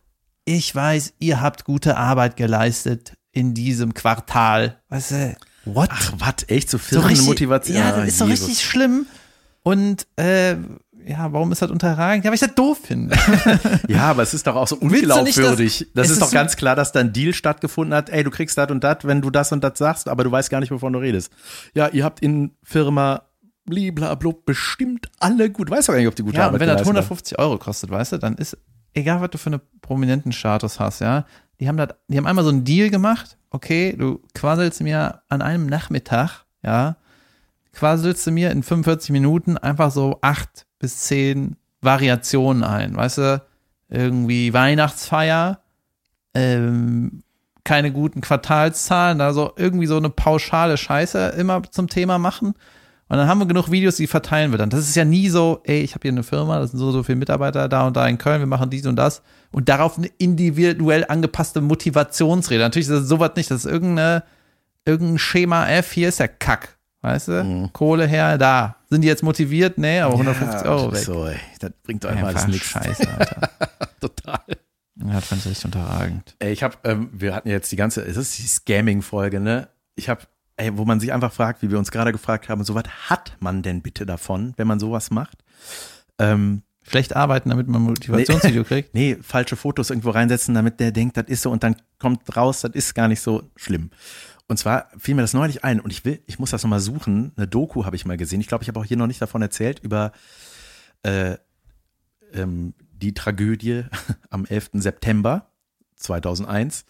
ich weiß, ihr habt gute Arbeit geleistet in diesem Quartal. Weißt du, what? Ach, was? Echt? So so richtig, Firmenmotivation? Ja, das ist so Jesus. richtig schlimm. Und äh, ja, warum ist das unterragend? Ja, weil ich das doof finde. Ja, aber es ist doch auch so du nicht, unglaubwürdig. das ist ist doch so- ganz klar, dass da ein Deal stattgefunden hat. Ey, du kriegst das und das, wenn du das und das sagst, aber du weißt gar nicht, wovon du redest. Ja, ihr habt in Firma bliblablub bestimmt alle gut. Weißt doch gar nicht, ob die gute ja, und Arbeit wenn das geleistet haben. 150 Euro kostet, weißt du, dann ist, egal was du für einen prominenten Status hast, ja, die haben das, die haben einmal so einen Deal gemacht, okay, du quasselst mir an einem Nachmittag, ja, quasselst du mir in 45 Minuten einfach so acht bis zehn Variationen ein, weißt du, irgendwie Weihnachtsfeier, ähm, keine guten Quartalszahlen, also irgendwie so eine pauschale Scheiße immer zum Thema machen. Und dann haben wir genug Videos, die verteilen wir dann. Das ist ja nie so, ey, ich habe hier eine Firma, das sind so so viele Mitarbeiter da und da in Köln, wir machen dies und das und darauf eine individuell angepasste Motivationsrede. Natürlich ist das sowas nicht, das ist irgendeine, irgendein Schema F, hier ist der Kack, weißt du? Mhm. Kohle her, da. Sind die jetzt motiviert? Nee, aber 150 Ja, Euro weg. So, ey, das bringt doch einfach alles nichts. Scheiße, Alter. Total. Ja, das fand ich richtig unterragend. Ey, ich habe, ähm, wir hatten jetzt die ganze, es ist die Scamming-Folge, ne? Ich habe, ey, wo man sich einfach fragt, wie wir uns gerade gefragt haben, so was hat man denn bitte davon, wenn man sowas macht? Ähm, Schlecht arbeiten, damit man Motivationsvideo kriegt. nee, falsche Fotos irgendwo reinsetzen, damit der denkt, das ist so und dann kommt raus, das ist gar nicht so schlimm. Und zwar fiel mir das neulich ein und ich will, ich muss das nochmal suchen. Eine Doku habe ich mal gesehen. Ich glaube, ich habe auch hier noch nicht davon erzählt, über äh, ähm, die Tragödie am 11. September 2001.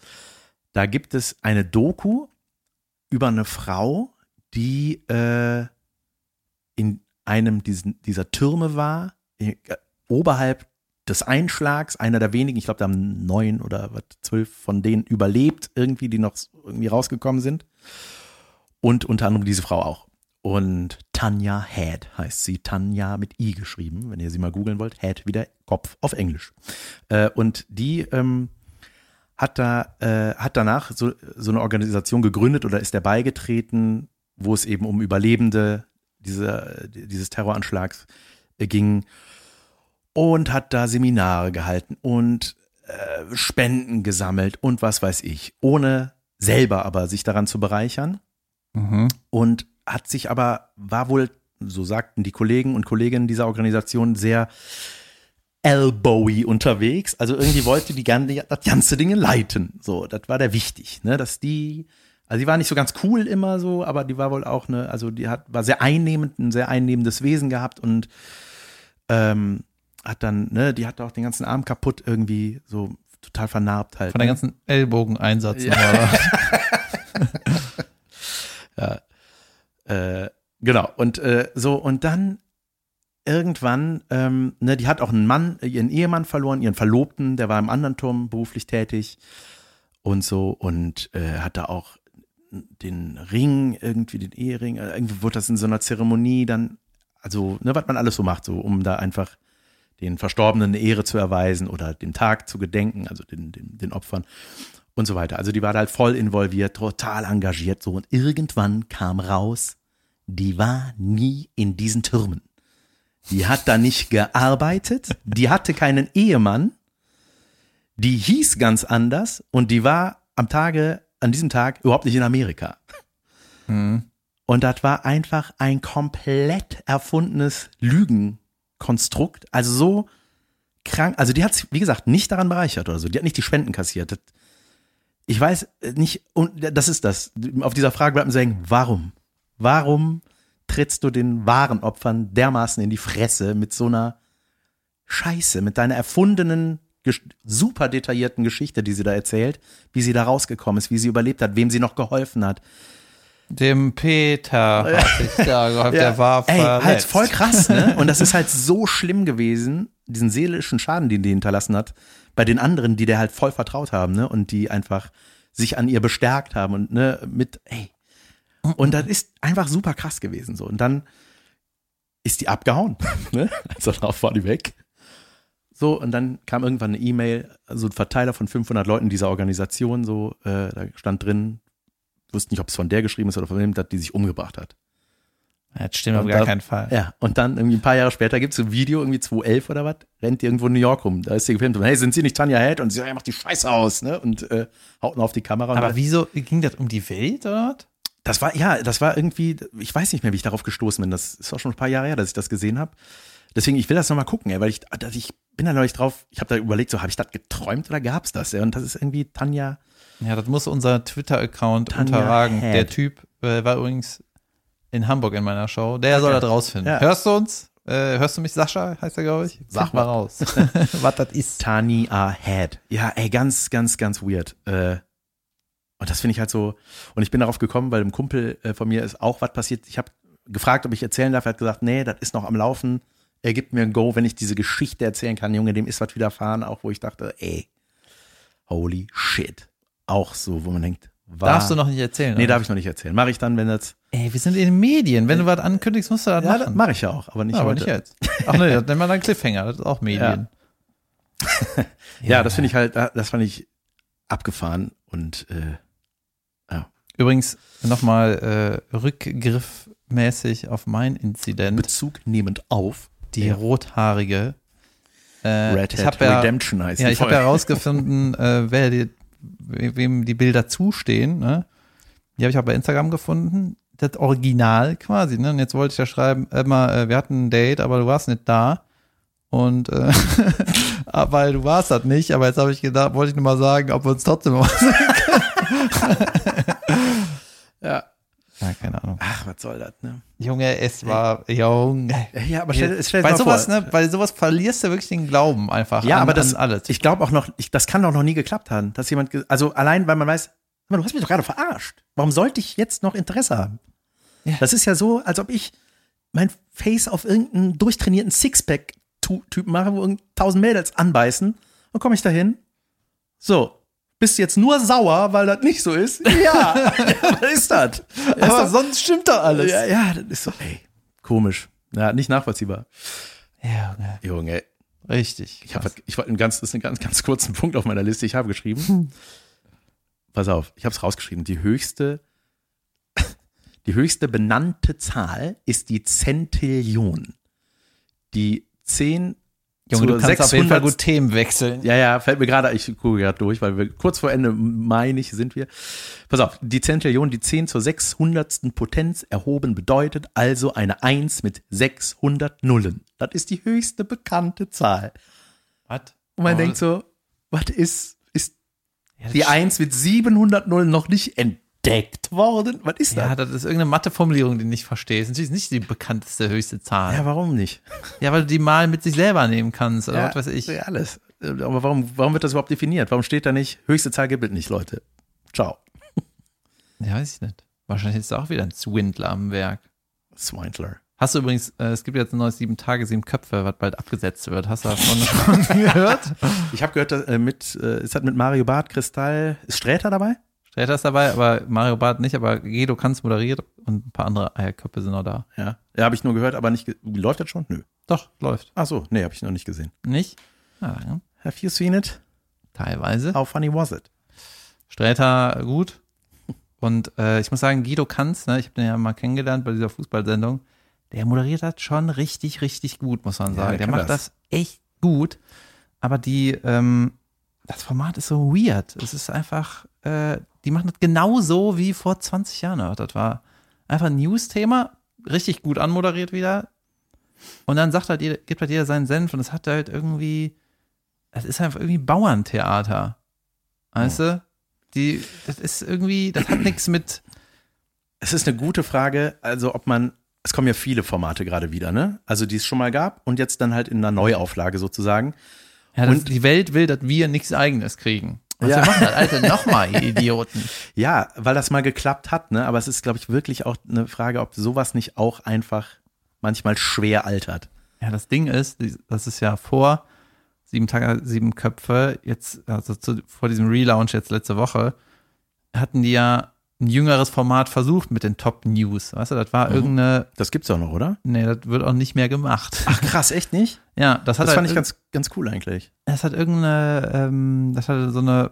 Da gibt es eine Doku über eine Frau, die äh, in einem diesen, dieser Türme war, äh, oberhalb des Einschlags, einer der wenigen, ich glaube, da haben neun oder zwölf von denen überlebt, irgendwie, die noch irgendwie rausgekommen sind. Und unter anderem diese Frau auch. Und Tanja Head heißt sie. Tanja mit I geschrieben, wenn ihr sie mal googeln wollt. Head wieder Kopf auf Englisch. Äh, und die ähm, hat da, äh, hat danach so, so eine Organisation gegründet oder ist der beigetreten, wo es eben um Überlebende dieser, dieses Terroranschlags ging und hat da Seminare gehalten und äh, Spenden gesammelt und was weiß ich, ohne selber aber sich daran zu bereichern Mhm. und hat sich aber, war wohl, so sagten die Kollegen und Kolleginnen dieser Organisation, sehr elbowy unterwegs. Also irgendwie wollte die gerne das ganze Dinge leiten. So, das war der wichtig, ne, dass die, also die war nicht so ganz cool immer so, aber die war wohl auch eine, also die hat, war sehr einnehmend, ein sehr einnehmendes Wesen gehabt und ähm, hat dann, ne, die hatte auch den ganzen Arm kaputt irgendwie, so total vernarbt halt. Von der ne? ganzen Ellbogeneinsatz. Ja. nochmal. Äh, genau. Und äh, so, und dann irgendwann, ähm, ne, die hat auch einen Mann, ihren Ehemann verloren, ihren Verlobten, der war im anderen Turm beruflich tätig und so und äh, hat da auch den Ring, irgendwie den Ehering, äh, irgendwie wurde das in so einer Zeremonie dann, also, ne, was man alles so macht, so, um da einfach den Verstorbenen eine Ehre zu erweisen oder dem Tag zu gedenken, also den, den, den Opfern und so weiter. Also die war da halt voll involviert, total engagiert so und irgendwann kam raus, die war nie in diesen Türmen. Die hat da nicht gearbeitet, die hatte keinen Ehemann, die hieß ganz anders und die war am Tage, an diesem Tag überhaupt nicht in Amerika. Mhm. Und das war einfach ein komplett erfundenes Lügenkonstrukt. Also so krank. Also die hat sich, wie gesagt, nicht daran bereichert oder so. Die hat nicht die Spenden kassiert. Das, ich weiß nicht, und das ist das. Auf dieser Frage bleibt man sagen, warum? Warum trittst du den wahren Opfern dermaßen in die Fresse mit so einer Scheiße, mit deiner erfundenen, super detaillierten Geschichte, die sie da erzählt, wie sie da rausgekommen ist, wie sie überlebt hat, wem sie noch geholfen hat. Dem Peter hat sich da geholfen, der war Ey, halt voll krass, ne? Und das ist halt so schlimm gewesen, diesen seelischen Schaden, den die hinterlassen hat, bei den anderen, die der halt voll vertraut haben, ne? Und die einfach sich an ihr bestärkt haben und ne, mit, ey. Und das ist einfach super krass gewesen, so. Und dann ist die abgehauen, ne? Also darauf war die weg. So, und dann kam irgendwann eine E-Mail, so ein Verteiler von 500 Leuten dieser Organisation, so, äh, da stand drin, wusste nicht, ob es von der geschrieben ist oder von dass die sich umgebracht hat. Ja, Das stimmt auf gar da- keinen Fall. Ja, und dann irgendwie ein paar Jahre später gibt es ein Video, irgendwie 2011 oder was, rennt die irgendwo in New York rum. Da ist sie gefilmt und hey, sind Sie nicht Tanja Head? Und sie sagt, ja, macht die Scheiße aus, ne? Und äh, haut auf die Kamera. Aber wieso ging das um die Welt oder was? das war, ja, das war irgendwie, ich weiß nicht mehr, wie ich darauf gestoßen bin. Das ist auch schon ein paar Jahre her, dass ich das gesehen habe. Deswegen, ich will das nochmal gucken, ey, weil ich, dass ich bin da neulich drauf, ich habe da überlegt, so habe ich das geträumt oder gab's das? Ja? Und das ist irgendwie Tanja. Ja, das muss unser Twitter-Account unterragen. Head. Der Typ äh, war übrigens in Hamburg in meiner Show. Der soll das rausfinden. Ja. Hörst du uns? Äh, hörst du mich? Sascha heißt er, glaube ich. Sag mal. raus, was das ist. Tania Head. Ja, ey, ganz, ganz, ganz weird. Äh, und das finde ich halt so. Und ich bin darauf gekommen, weil dem Kumpel äh, von mir ist auch was passiert. Ich habe gefragt, ob ich erzählen darf. Er hat gesagt, nee, das ist noch am Laufen. Er gibt mir ein Go, wenn ich diese Geschichte erzählen kann. Junge, dem ist was widerfahren, auch wo ich dachte, ey, holy shit. Auch so, wo man denkt, war, Darfst du noch nicht erzählen? Nee, oder? darf ich noch nicht erzählen. Mache ich dann, wenn das. Ey, wir sind in den Medien. Wenn du was ankündigst, musst du das Ja, das machen. mache ich ja auch, aber nicht Ja, aber heute. nicht jetzt. Ach nee, das nennt man dann Cliffhanger. Das ist auch Medien. Ja, das finde ich halt, das fand ich abgefahren und äh, Übrigens nochmal äh, rückgriffmäßig auf mein Inzident. Bezug nehmend auf Die Ja. rothaarige. Äh, Red ich Hat ja, Redemption heißt ja, ich habe herausgefunden, äh, wer die, we- wem die Bilder zustehen. Ne? Die habe ich auch bei Instagram gefunden. das Original quasi, ne? Und jetzt wollte ich ja schreiben, Emma, äh, wir hatten ein Date, aber du warst nicht da. Und äh, weil du warst das nicht, aber jetzt habe ich gedacht, wollte ich nur mal sagen, ob wir uns trotzdem mal. Ja, keine Ahnung. Ach, was soll das, ne? Junge, es war, Junge. Ja, aber stell, stell dir bei sowas, vor. ne, bei sowas verlierst du wirklich den Glauben einfach Ja, an, aber das, alles. ich glaube auch noch, ich, das kann doch noch nie geklappt haben, dass jemand, also allein, weil man weiß, "Mann, du hast mich doch gerade verarscht. Warum sollte ich jetzt noch Interesse haben? Ja. Das ist ja so, als ob ich mein Face auf irgendeinen durchtrainierten Sixpack-Typen mache, wo tausend Mädels anbeißen. Dann komme ich dahin. So. Bist jetzt nur sauer, weil das nicht so ist? Ja. was ist das? aber sonst stimmt doch alles. Ja, ja, das ist so, ey, komisch. Ja, nicht nachvollziehbar. Ja, Junge. Junge, Richtig. ich, hab, ich wollte einen ganz, das ist ein ganz, ganz kurzen Punkt auf meiner Liste. Ich habe geschrieben. Pass auf, ich habe es rausgeschrieben. Die höchste, die höchste benannte Zahl ist die Zentillion. Die 10 Junge, du kannst auf jeden Fall 600 gut Themen wechseln. Ja, ja, fällt mir gerade, ich gucke gerade durch, weil wir kurz vor Ende, meine ich, sind wir. Pass auf, die Zentillion, die 10 zur 600. Potenz erhoben bedeutet also eine 1 mit 600 Nullen. Das ist die höchste bekannte Zahl. Was? Und man Oh. denkt so, was ist, ist Ja, die st- 1 mit 700 Nullen noch nicht entdeckt worden? Was ist Ja, das? das ist irgendeine Matheformulierung, die du nicht verstehst. Natürlich ist nicht die bekannteste höchste Zahl. Ja, Ja, warum nicht? weil du die mal mit sich selber nehmen kannst oder ja, was weiß ich. Ja, alles. Aber warum, warum wird das überhaupt definiert? Warum steht da nicht, höchste Zahl gibt es nicht, Leute? Ciao. Ja, weiß ich nicht. Wahrscheinlich ist da auch wieder ein Swindler am Werk. Swindler. Hast du übrigens, äh, es gibt jetzt ein neues sieben Tage, sieben Köpfe, was bald abgesetzt wird. Hast du davon schon gehört? Ich habe gehört, dass, äh, mit, äh, ist das mit Mario Barth, Kristall, ist Sträter dabei? Sträter ist dabei, aber Mario Barth nicht, aber Guido Kanz moderiert und ein paar andere Eierköpfe sind noch da. Ja. Ja, habe ich nur gehört, aber nicht. ge- Läuft das schon? Nö. Doch, läuft. Ach so, nee, habe ich noch nicht gesehen. Nicht? Ja, ja. Have you seen it? teilweise. How funny was it? Sträter gut. Und äh, ich muss sagen, Guido Kanz, ne, ich habe den ja mal kennengelernt bei dieser Fußballsendung, der moderiert das schon richtig, richtig gut, muss man Ja, sagen. der der kann macht das. das. echt gut. Aber die, ähm, das Format ist so weird. Es ist einfach, äh, die machen das genauso wie vor 20 Jahren. Das war einfach ein News-Thema, richtig gut anmoderiert wieder. Und dann sagt halt jeder, gibt halt jeder seinen Senf und es hat halt irgendwie, es ist einfach irgendwie Bauerntheater. Weißt du? Die, das ist irgendwie, das hat nichts mit, Es ist eine gute Frage, also ob man, es kommen ja viele Formate gerade wieder, ne? Also die es schon mal gab und jetzt dann halt in einer Neuauflage sozusagen. Ja, Und- die Welt will, dass wir nichts Eigenes kriegen. Was Ja. wir machen das, Alter, nochmal, ihr Idioten. Ja, weil das mal geklappt hat, ne? Aber es ist, glaube ich, wirklich auch eine Frage, ob sowas nicht auch einfach manchmal schwer altert. Ja, das Ding ist, das ist ja vor sieben Tage, sieben Köpfe, jetzt, also zu, vor diesem Relaunch jetzt letzte Woche, hatten die ja ein jüngeres Format versucht mit den Top News. Weißt du, das war Mhm. irgendeine, Das gibt's auch noch, oder? nee, das wird auch nicht mehr gemacht. Ach krass, echt nicht? Ja, das hat Das halt fand ich ganz, ganz cool eigentlich. Es hat irgendeine, ähm, das hatte so eine,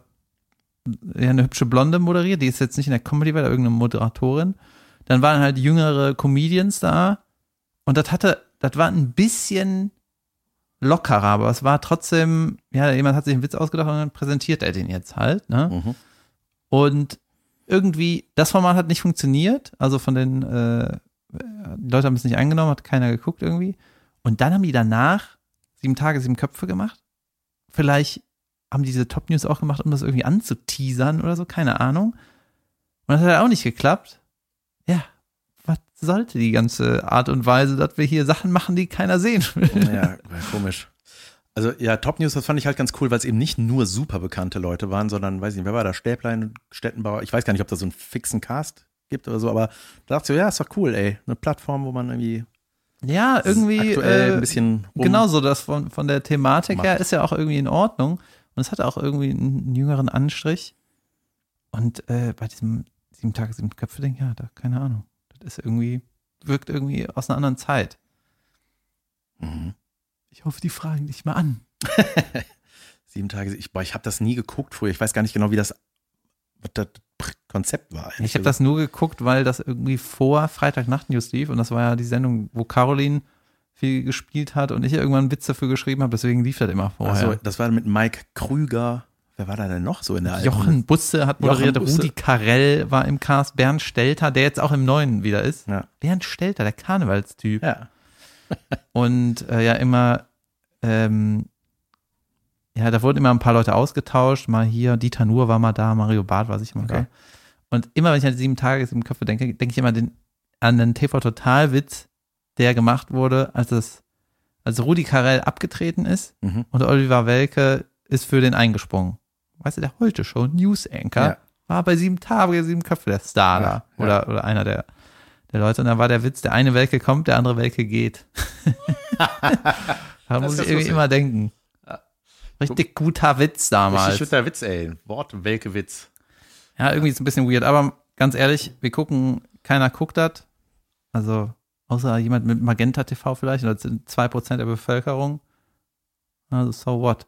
ja, eine hübsche Blonde moderiert, die ist jetzt nicht in der Comedy-Welt, aber irgendeine Moderatorin. Dann waren halt jüngere Comedians da und das hatte, das war ein bisschen lockerer, aber es war trotzdem, ja, jemand hat sich einen Witz ausgedacht und dann präsentiert er den jetzt halt, ne? Mhm. Und irgendwie, das Format hat nicht funktioniert, also von den, äh, Leute haben es nicht angenommen, hat keiner geguckt irgendwie. Und dann haben die danach sieben Tage, sieben Köpfe gemacht. Vielleicht haben die diese Top News auch gemacht, um das irgendwie anzuteasern oder so, keine Ahnung. Und das hat auch nicht geklappt. Ja, was sollte die ganze Art und Weise, dass wir hier Sachen machen, die keiner sehen will? Ja, komisch. Also ja, Top News, das fand ich halt ganz cool, weil es eben nicht nur super bekannte Leute waren, sondern, weiß ich nicht, wer war da? Stäblein, Stettenbauer. Ich weiß gar nicht, ob da so einen fixen Cast gibt oder so, aber da dachte ich so, ja, ist doch cool, ey. Eine Plattform, wo man irgendwie Ja, irgendwie. aktuell äh, ein bisschen rum Genau so, das von, von der Thematik her macht. ist ja auch irgendwie in Ordnung. Und es hat auch irgendwie einen jüngeren Anstrich. Und äh, bei diesem sieben Tage, sieben Köpfe Ding, ja, da, keine Ahnung. Das ist irgendwie, wirkt irgendwie aus einer anderen Zeit. Mhm. Ich hoffe, die fragen dich mal an. Sieben Tage, ich, boah, ich habe das nie geguckt früher. Ich weiß gar nicht genau, wie das, das Konzept war. Ich habe das nur geguckt, weil das irgendwie vor Freitagnacht News lief. Und das war ja die Sendung, wo Caroline viel gespielt hat und ich irgendwann einen Witz dafür geschrieben habe. Deswegen lief das immer vorher. Also, das war mit Mike Krüger wer war da denn noch so in der alten? Jochen Busse hat moderiert, Busse. Rudi Carell war im Cast, Bernd Stelter, der jetzt auch im Neuen wieder ist. Ja. Bernd Stelter, der Karnevalstyp. Ja. Und äh, ja, immer, ähm, ja, da wurden immer ein paar Leute ausgetauscht. Mal hier, Dieter Nuhr war mal da, Mario Barth war sicher mal Okay. da. Und immer, wenn ich an sieben Tage im Köpfe denke, denke ich immer den, an den TV-Total-Witz, der gemacht wurde, als es, als Rudi Carell abgetreten ist Mhm. und Oliver Welke ist für den eingesprungen. Weißt du, der heute schon News Anchor Ja. war bei sieben Tage, sieben Köpfe der Star Ja, da. ja. Oder, oder einer der, der Leute. Und dann war der Witz, der eine Welke kommt, der andere Welke geht. da muss ich irgendwie immer denken. Richtig guter Witz damals. Richtig guter Witz, ey. Wort, welke Witz. Ja, irgendwie ist es ein bisschen weird, aber ganz ehrlich, wir gucken, keiner guckt das. Also, außer jemand mit Magenta TV vielleicht, oder das sind 2% der Bevölkerung. Also, so what?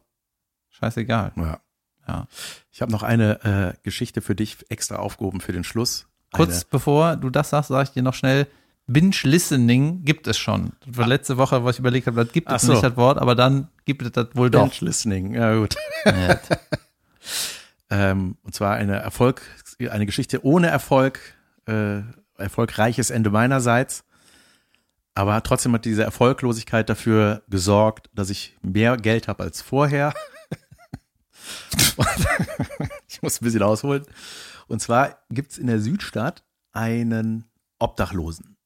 Scheißegal. Ja. Ja. Ich habe noch eine äh, Geschichte für dich extra aufgehoben für den Schluss. Kurz bevor du das sagst, sage ich dir noch schnell, Binge-Listening gibt es schon. Das war letzte Woche, wo ich überlegt habe, das gibt Ach es so. nicht, das Wort, aber dann gibt es das wohl Eine doch. Bench Listening. Ja, gut. Ja. Ähm, und zwar eine Erfolg, eine Geschichte ohne Erfolg, äh, erfolgreiches Ende meinerseits. Aber trotzdem hat diese Erfolglosigkeit dafür gesorgt, dass ich mehr Geld habe als vorher. ich muss ein bisschen ausholen. Und zwar gibt's in der Südstadt einen Obdachlosen,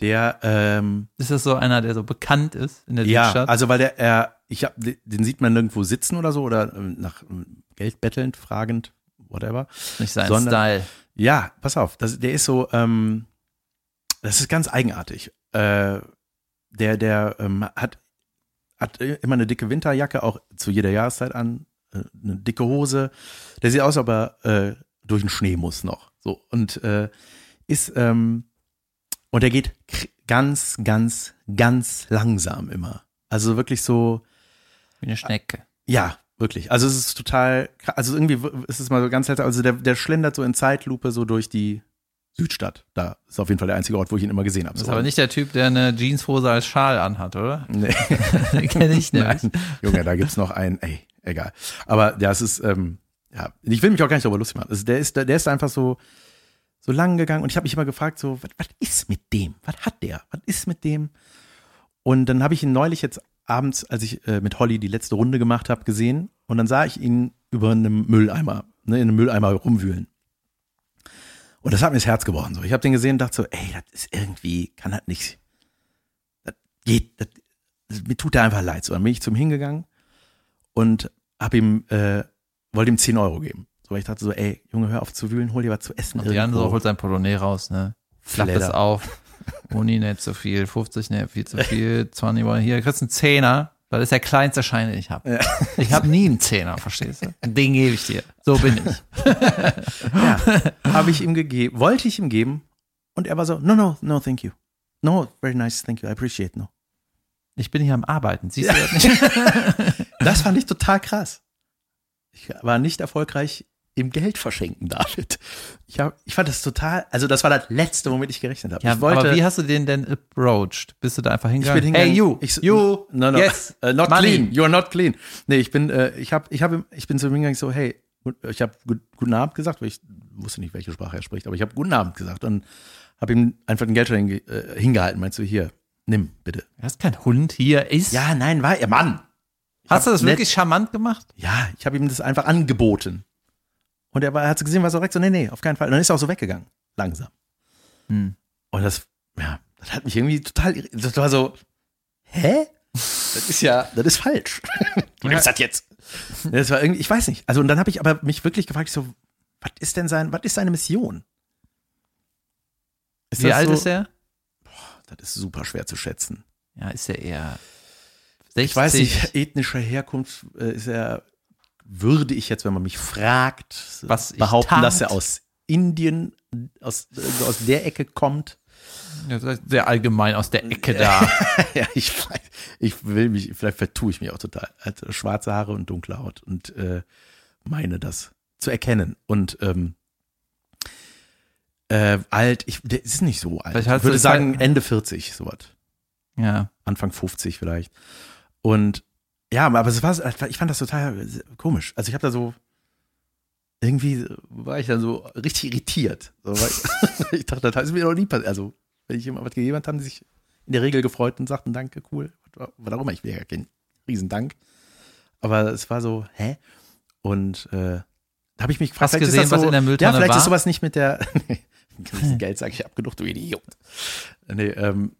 der ähm, Ist das so einer, der so bekannt ist in der ja, Südstadt? also weil der, er, ich hab, den sieht man nirgendwo sitzen oder so oder ähm, nach ähm, Geld bettelnd, fragend, whatever. nicht sein sondern- Style. Ja, pass auf, das, der ist so, ähm, das ist ganz eigenartig. Äh, der, der ähm, hat, hat immer eine dicke Winterjacke, auch zu jeder Jahreszeit an, äh, eine dicke Hose. Der sieht aus, aber äh, durch den Schnee muss noch. So und äh, ist ähm, und er geht ganz, ganz, ganz langsam immer. Also wirklich so, Wie eine Schnecke. ja, wirklich. Also es ist total, also irgendwie ist es mal so ganz seltsam. Also der, der schlendert so in Zeitlupe so durch die Südstadt. Da ist auf jeden Fall der einzige Ort, wo ich ihn immer gesehen habe. Das ist So. aber nicht der Typ, der eine Jeanshose als Schal anhat, oder? Nee. Den kenne ich nämlich. Nein, Junge, da gibt's noch einen, ey, egal. Aber ja, es ist, ähm, ja, ich will mich auch gar nicht darüber lustig machen. Also der ist, der ist einfach so, so lang gegangen und ich habe mich immer gefragt, so, was, was ist mit dem? Was hat der? Was ist mit dem? Und dann habe ich ihn neulich jetzt abends, als ich äh, mit Holly die letzte Runde gemacht habe, gesehen und dann sah ich ihn über einem Mülleimer, ne, in einem Mülleimer rumwühlen. Und das hat mir das Herz gebrochen. So. Ich habe den gesehen und dachte so, ey, das ist irgendwie, kann das nicht, das geht, das, das, mir tut er einfach leid. So, dann bin ich zum hingegangen und hab ihm, äh, wollte ihm 10 Euro geben. So, weil ich dachte so, ey, Junge, hör auf zu wühlen, hol dir was zu essen. Und die andere irgendwo. holt sein Portemonnaie raus, ne? Es Fledder. auf. Uni nicht so viel, 50 nicht viel zu viel, 20 Euro hier, kriegst einen Zehner. Das ist der kleinste Schein, den ich habe. Ich habe nie einen Zehner, verstehst du? Den gebe ich dir. So bin ich. Ja, habe ich ihm gegeben, wollte ich ihm geben und er war so, no, no, no, thank you. No, very nice, thank you, I appreciate, no. Ich bin hier am Arbeiten. Siehst du das nicht? Das fand ich total krass. Ich war nicht erfolgreich im Geld verschenken, David. Ich, hab, ich fand das total, also das war das letzte, womit ich gerechnet habe. Ja, ich wollte, aber wie hast du den denn approached? Bist du da einfach ich hingegangen? bin hingegangen, Hey, you, ich, you, no, no, yes, uh, not money. clean, you are not clean. Nee, ich bin, äh, ich habe, ich habe, ich bin zu ihm hingegangen, so, hey, ich habe gut, guten Abend gesagt, weil ich wusste nicht, welche Sprache er spricht, aber ich habe guten Abend gesagt und habe ihm einfach den Geldschein äh, hingehalten, meinst du, hier, nimm, bitte. Du hast kein Hund hier, ist. Ja, nein, war er, Mann. Hast du das wirklich charmant gemacht? Ja, ich habe ihm das einfach angeboten. Und er, war, hat gesehen, war so direkt so, nee, nee, auf keinen Fall. Und dann ist er auch so weggegangen. Langsam. Hm. Und das, ja, das hat mich irgendwie total, das war so, hä? Das ist ja, das ist falsch. Du nimmst das jetzt. Das war irgendwie, ich weiß nicht. Also, und dann habe ich aber mich wirklich gefragt, so, was ist denn sein, was ist seine Mission? Ist Wie alt so, ist er? Das ist super schwer zu schätzen. Ja, ist er eher 60? Ich weiß nicht, ethnischer Herkunft äh, ist er, würde ich jetzt, wenn man mich fragt, Was behaupten, tat. dass er aus Indien, aus, äh, aus der Ecke kommt. Ja, Sehr allgemein aus der Ecke da. ja, ich, weiß, ich will mich, vielleicht vertue ich mich auch total. Er hat schwarze Haare und dunkle Haut und äh, meine das zu erkennen. Und ähm, äh, alt, ich, der ist nicht so alt. Ich würde sagen Zeit- Ende 40, sowas. ja. Anfang 50 vielleicht. Und ja, aber es war, ich fand das total komisch. Also ich habe da so, irgendwie war ich dann so richtig irritiert. So, ich, ich dachte, das ist mir noch nie passiert. Also, wenn ich jemand was gegeben hat, haben die sich in der Regel gefreut und sagten, danke, cool. Was auch immer, ich will ja keinen Riesendank. Aber es war so, hä? Und äh, da habe ich mich gefragt, Hast gesehen, ist das was so, in der Mülltonne Ja, vielleicht war? ist sowas nicht mit der Geld, sage ich, abgedruckt, du Idiot. Nee, ähm,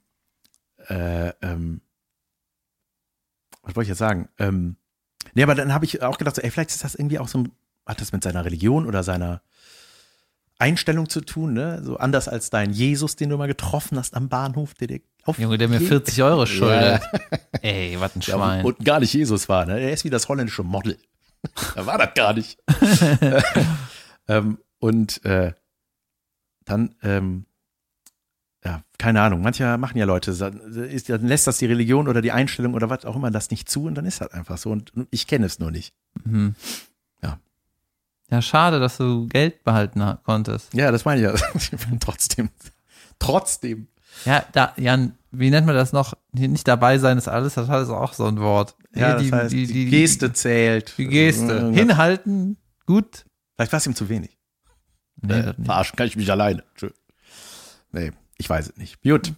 äh, ähm, was wollte ich jetzt sagen? Ähm, nee, aber dann habe ich auch gedacht, so, ey, vielleicht ist das irgendwie auch so ein, hat das mit seiner Religion oder seiner Einstellung zu tun, ne? So anders als dein Jesus, den du mal getroffen hast am Bahnhof, der dir auf Junge, der mir 40 Euro schuldet. Ey, was ein ja, Schwein. und gar nicht Jesus war, ne? Er ist wie das holländische Model. da war das gar nicht. ähm, und äh, dann, ähm, ja, keine Ahnung, manche machen ja Leute, ist, dann lässt das die Religion oder die Einstellung oder was auch immer das nicht zu und dann ist das einfach so. Und ich kenne es nur nicht. Mhm. Ja. Ja, schade, dass du Geld behalten ha- konntest. Ja, das meine ich ja. Trotzdem, trotzdem. Ja, da, Jan, wie nennt man das noch? Nicht dabei sein ist alles, das ist auch so ein Wort. Ja, das die, heißt, die, die, die, Geste zählt. Die Geste. Ja, Hinhalten, gut. Vielleicht war es ihm zu wenig. Nee, äh, das verarschen kann ich mich alleine. Tschö. Nee, ich weiß es nicht. Gut.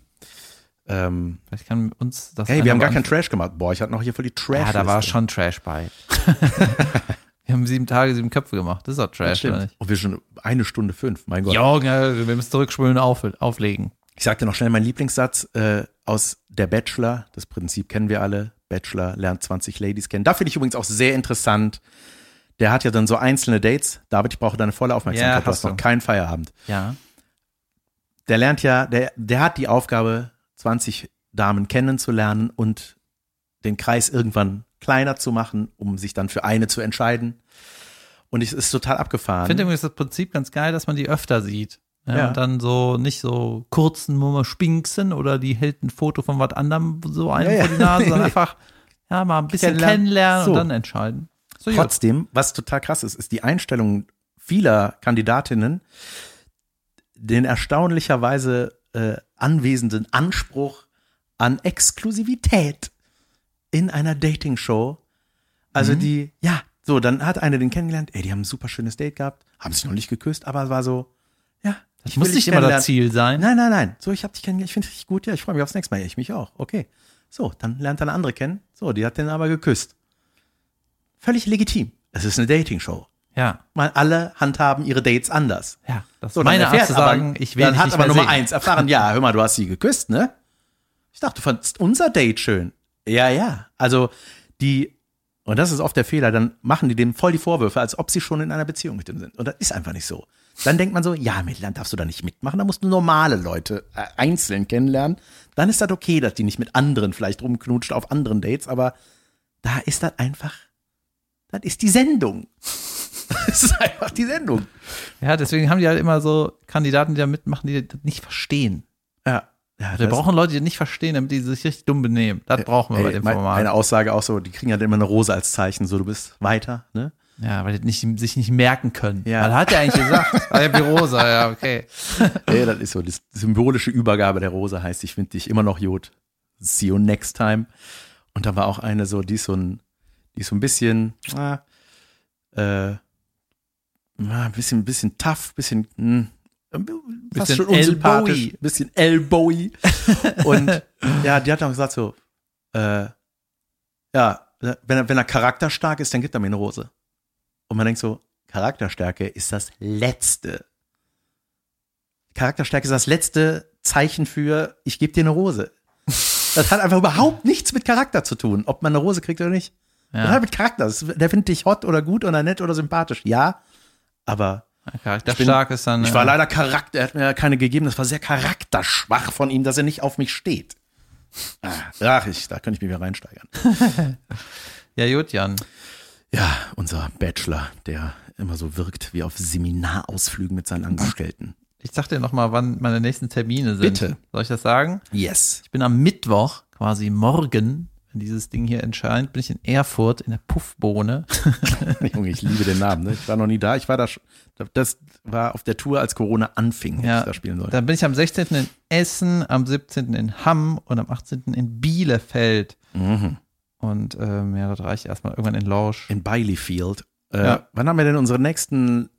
Ähm, Vielleicht kann uns das. hey, wir haben gar keinen. Trash gemacht. Boah, ich hatte noch hier voll die Trash. Ja, da war schon Trash bei. wir haben sieben Tage, sieben Köpfe gemacht. Das ist doch Trash, oder nicht? Und wir schon eine Stunde fünf. Mein Gott. Junge, wir müssen zurückspulen und auf, auflegen. Ich sagte noch schnell meinen Lieblingssatz äh, aus Der Bachelor. Das Prinzip kennen wir alle. Bachelor lernt 20 Ladies kennen. Da finde ich übrigens auch sehr interessant. Der hat ja dann so einzelne Dates. David, ich brauche deine volle Aufmerksamkeit. Ja, du hast noch keinen Feierabend. Ja. Der lernt ja, der, der hat die Aufgabe, 20 Damen kennenzulernen und den Kreis irgendwann kleiner zu machen, um sich dann für eine zu entscheiden. Und es ist total abgefahren. Ich finde übrigens das Prinzip ganz geil, dass man die öfter sieht. Ja, Ja. Und dann so nicht so kurzen Nummer spinksen oder die hält ein Foto von was anderem so einem Ja, vor die Nase, sondern einfach ja mal ein bisschen Kennenlernen. kennenlernen So. und dann entscheiden. So. Trotzdem, was total krass ist, ist die Einstellung vieler Kandidatinnen, den erstaunlicherweise äh, anwesenden Anspruch an Exklusivität in einer Dating-Show. Also Mhm. die, ja, so, dann hat eine den kennengelernt, ey, die haben ein super schönes Date gehabt, haben sich noch nicht geküsst, aber es war so, ja, das ich muss nicht immer das Ziel sein. Nein, nein, nein. So, ich habe dich kennengelernt, ich finde dich gut, ja, ich freue mich aufs nächste Mal. Ja, ich mich auch. Okay. So, dann lernt er eine andere kennen. So, die hat den aber geküsst. Völlig legitim. Es ist eine Dating-Show. Ja, Mal alle handhaben ihre Dates anders. ja. Das So, ist dann meine Art zu sagen, aber, ich will Dann hat aber Nummer sehen. eins erfahren, ja, hör mal, du hast sie geküsst, ne? Ich dachte, du fandst unser Date schön. Ja, ja. Also, die, und das ist oft der Fehler, dann machen die dem voll die Vorwürfe, als ob sie schon in einer Beziehung mit dem sind. Und das ist einfach nicht so. Dann denkt man so, ja, Mädel, darfst du da nicht mitmachen, da musst du normale Leute äh, einzeln kennenlernen. Dann ist das okay, dass die nicht mit anderen vielleicht rumknutscht auf anderen Dates, aber da ist das einfach, das ist die Sendung. Das ist einfach die Sendung. Ja, deswegen haben die halt immer so Kandidaten, die da mitmachen, die das nicht verstehen. Ja. ja Wir brauchen Leute, die das nicht verstehen, damit die sich richtig dumm benehmen. Das brauchen wir bei Ey, dem mein- Format. Eine Aussage auch so, die kriegen ja immer eine Rose als Zeichen, so du bist weiter, ne? Ja, weil die nicht, sich nicht merken können. Ja. Weil hat er eigentlich gesagt. ah, ja, die Rosa, ja, okay. Ey, das ist so, die symbolische Übergabe der Rose heißt, ich finde dich immer noch Jod. See you next time. Und da war auch eine so, die ist so ein, die ist so ein bisschen, ah, äh, ah, ein bisschen, bisschen tough, bisschen, hm, fast Bisschen schon unsympathisch, bisschen elbowy. Und ja, die hat dann gesagt so, äh, ja, wenn er, wenn er charakterstark ist, dann gibt er mir eine Rose. Und man denkt so, Charakterstärke ist das Letzte. Charakterstärke ist das letzte Zeichen für, ich gebe dir eine Rose. Das hat einfach überhaupt nichts mit Charakter zu tun, ob man eine Rose kriegt oder nicht. Das Ja, hat mit Charakter. Das- Der findet dich hot oder gut oder nett oder sympathisch. Ja, aber charakterstark ist dann. ich war äh, leider Charakter, er hat mir keine gegeben. Das war sehr charakterschwach von ihm, dass er nicht auf mich steht. Ah, Ach, ich, da könnte ich mich wieder reinsteigern. Ja, gut, Jan. Ja, unser Bachelor, der immer so wirkt wie auf Seminarausflügen mit seinen Angestellten. Ich sag dir noch mal, wann meine nächsten Termine sind. Bitte. Soll ich das sagen? Yes. Ich bin am Mittwoch, quasi morgen, wenn dieses Ding hier entscheidet, bin ich in Erfurt in der Puffbohne. Junge, ich liebe den Namen. Ne? Ich war noch nie da. Ich war da. Das war auf der Tour, als Corona anfing, ja, ich da spielen sollte. Dann bin ich am 16. in Essen, am 17. in Hamm und am 18. in Bielefeld. Mhm. Und ähm, ja, das reicht erstmal irgendwann in Lausch. In Bileyfield. Äh, Ja. Wann haben wir denn unseren nächsten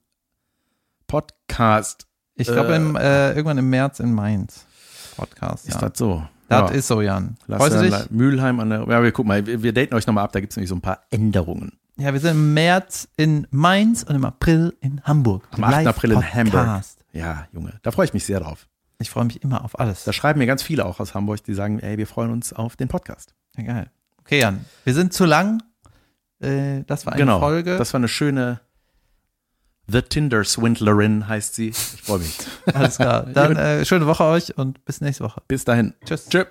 Podcast? Ich glaube Äh, äh, irgendwann im März in Mainz. Podcast, Ist ja. das so? Das ja. ist so, Jan. Lass du dich? Mülheim an der. Ja, wir gucken mal, wir, wir daten euch nochmal ab, da gibt es nämlich so ein paar Änderungen. Ja, wir sind im März in Mainz und im April in Hamburg. Am 8. April in Hamburg. Ja, Junge, da freue ich mich sehr drauf. Ich freue mich immer auf alles. Da schreiben mir ganz viele auch aus Hamburg, die sagen, ey, wir freuen uns auf den Podcast. Ja, geil. Okay, Jan. Wir sind zu lang. Äh, das war eine genau. Folge. Das war eine schöne The Tinder Swindlerin heißt sie. Ich freue mich. Alles klar. Dann äh, schöne Woche euch und bis nächste Woche. Bis dahin. Tschüss. Tschüss.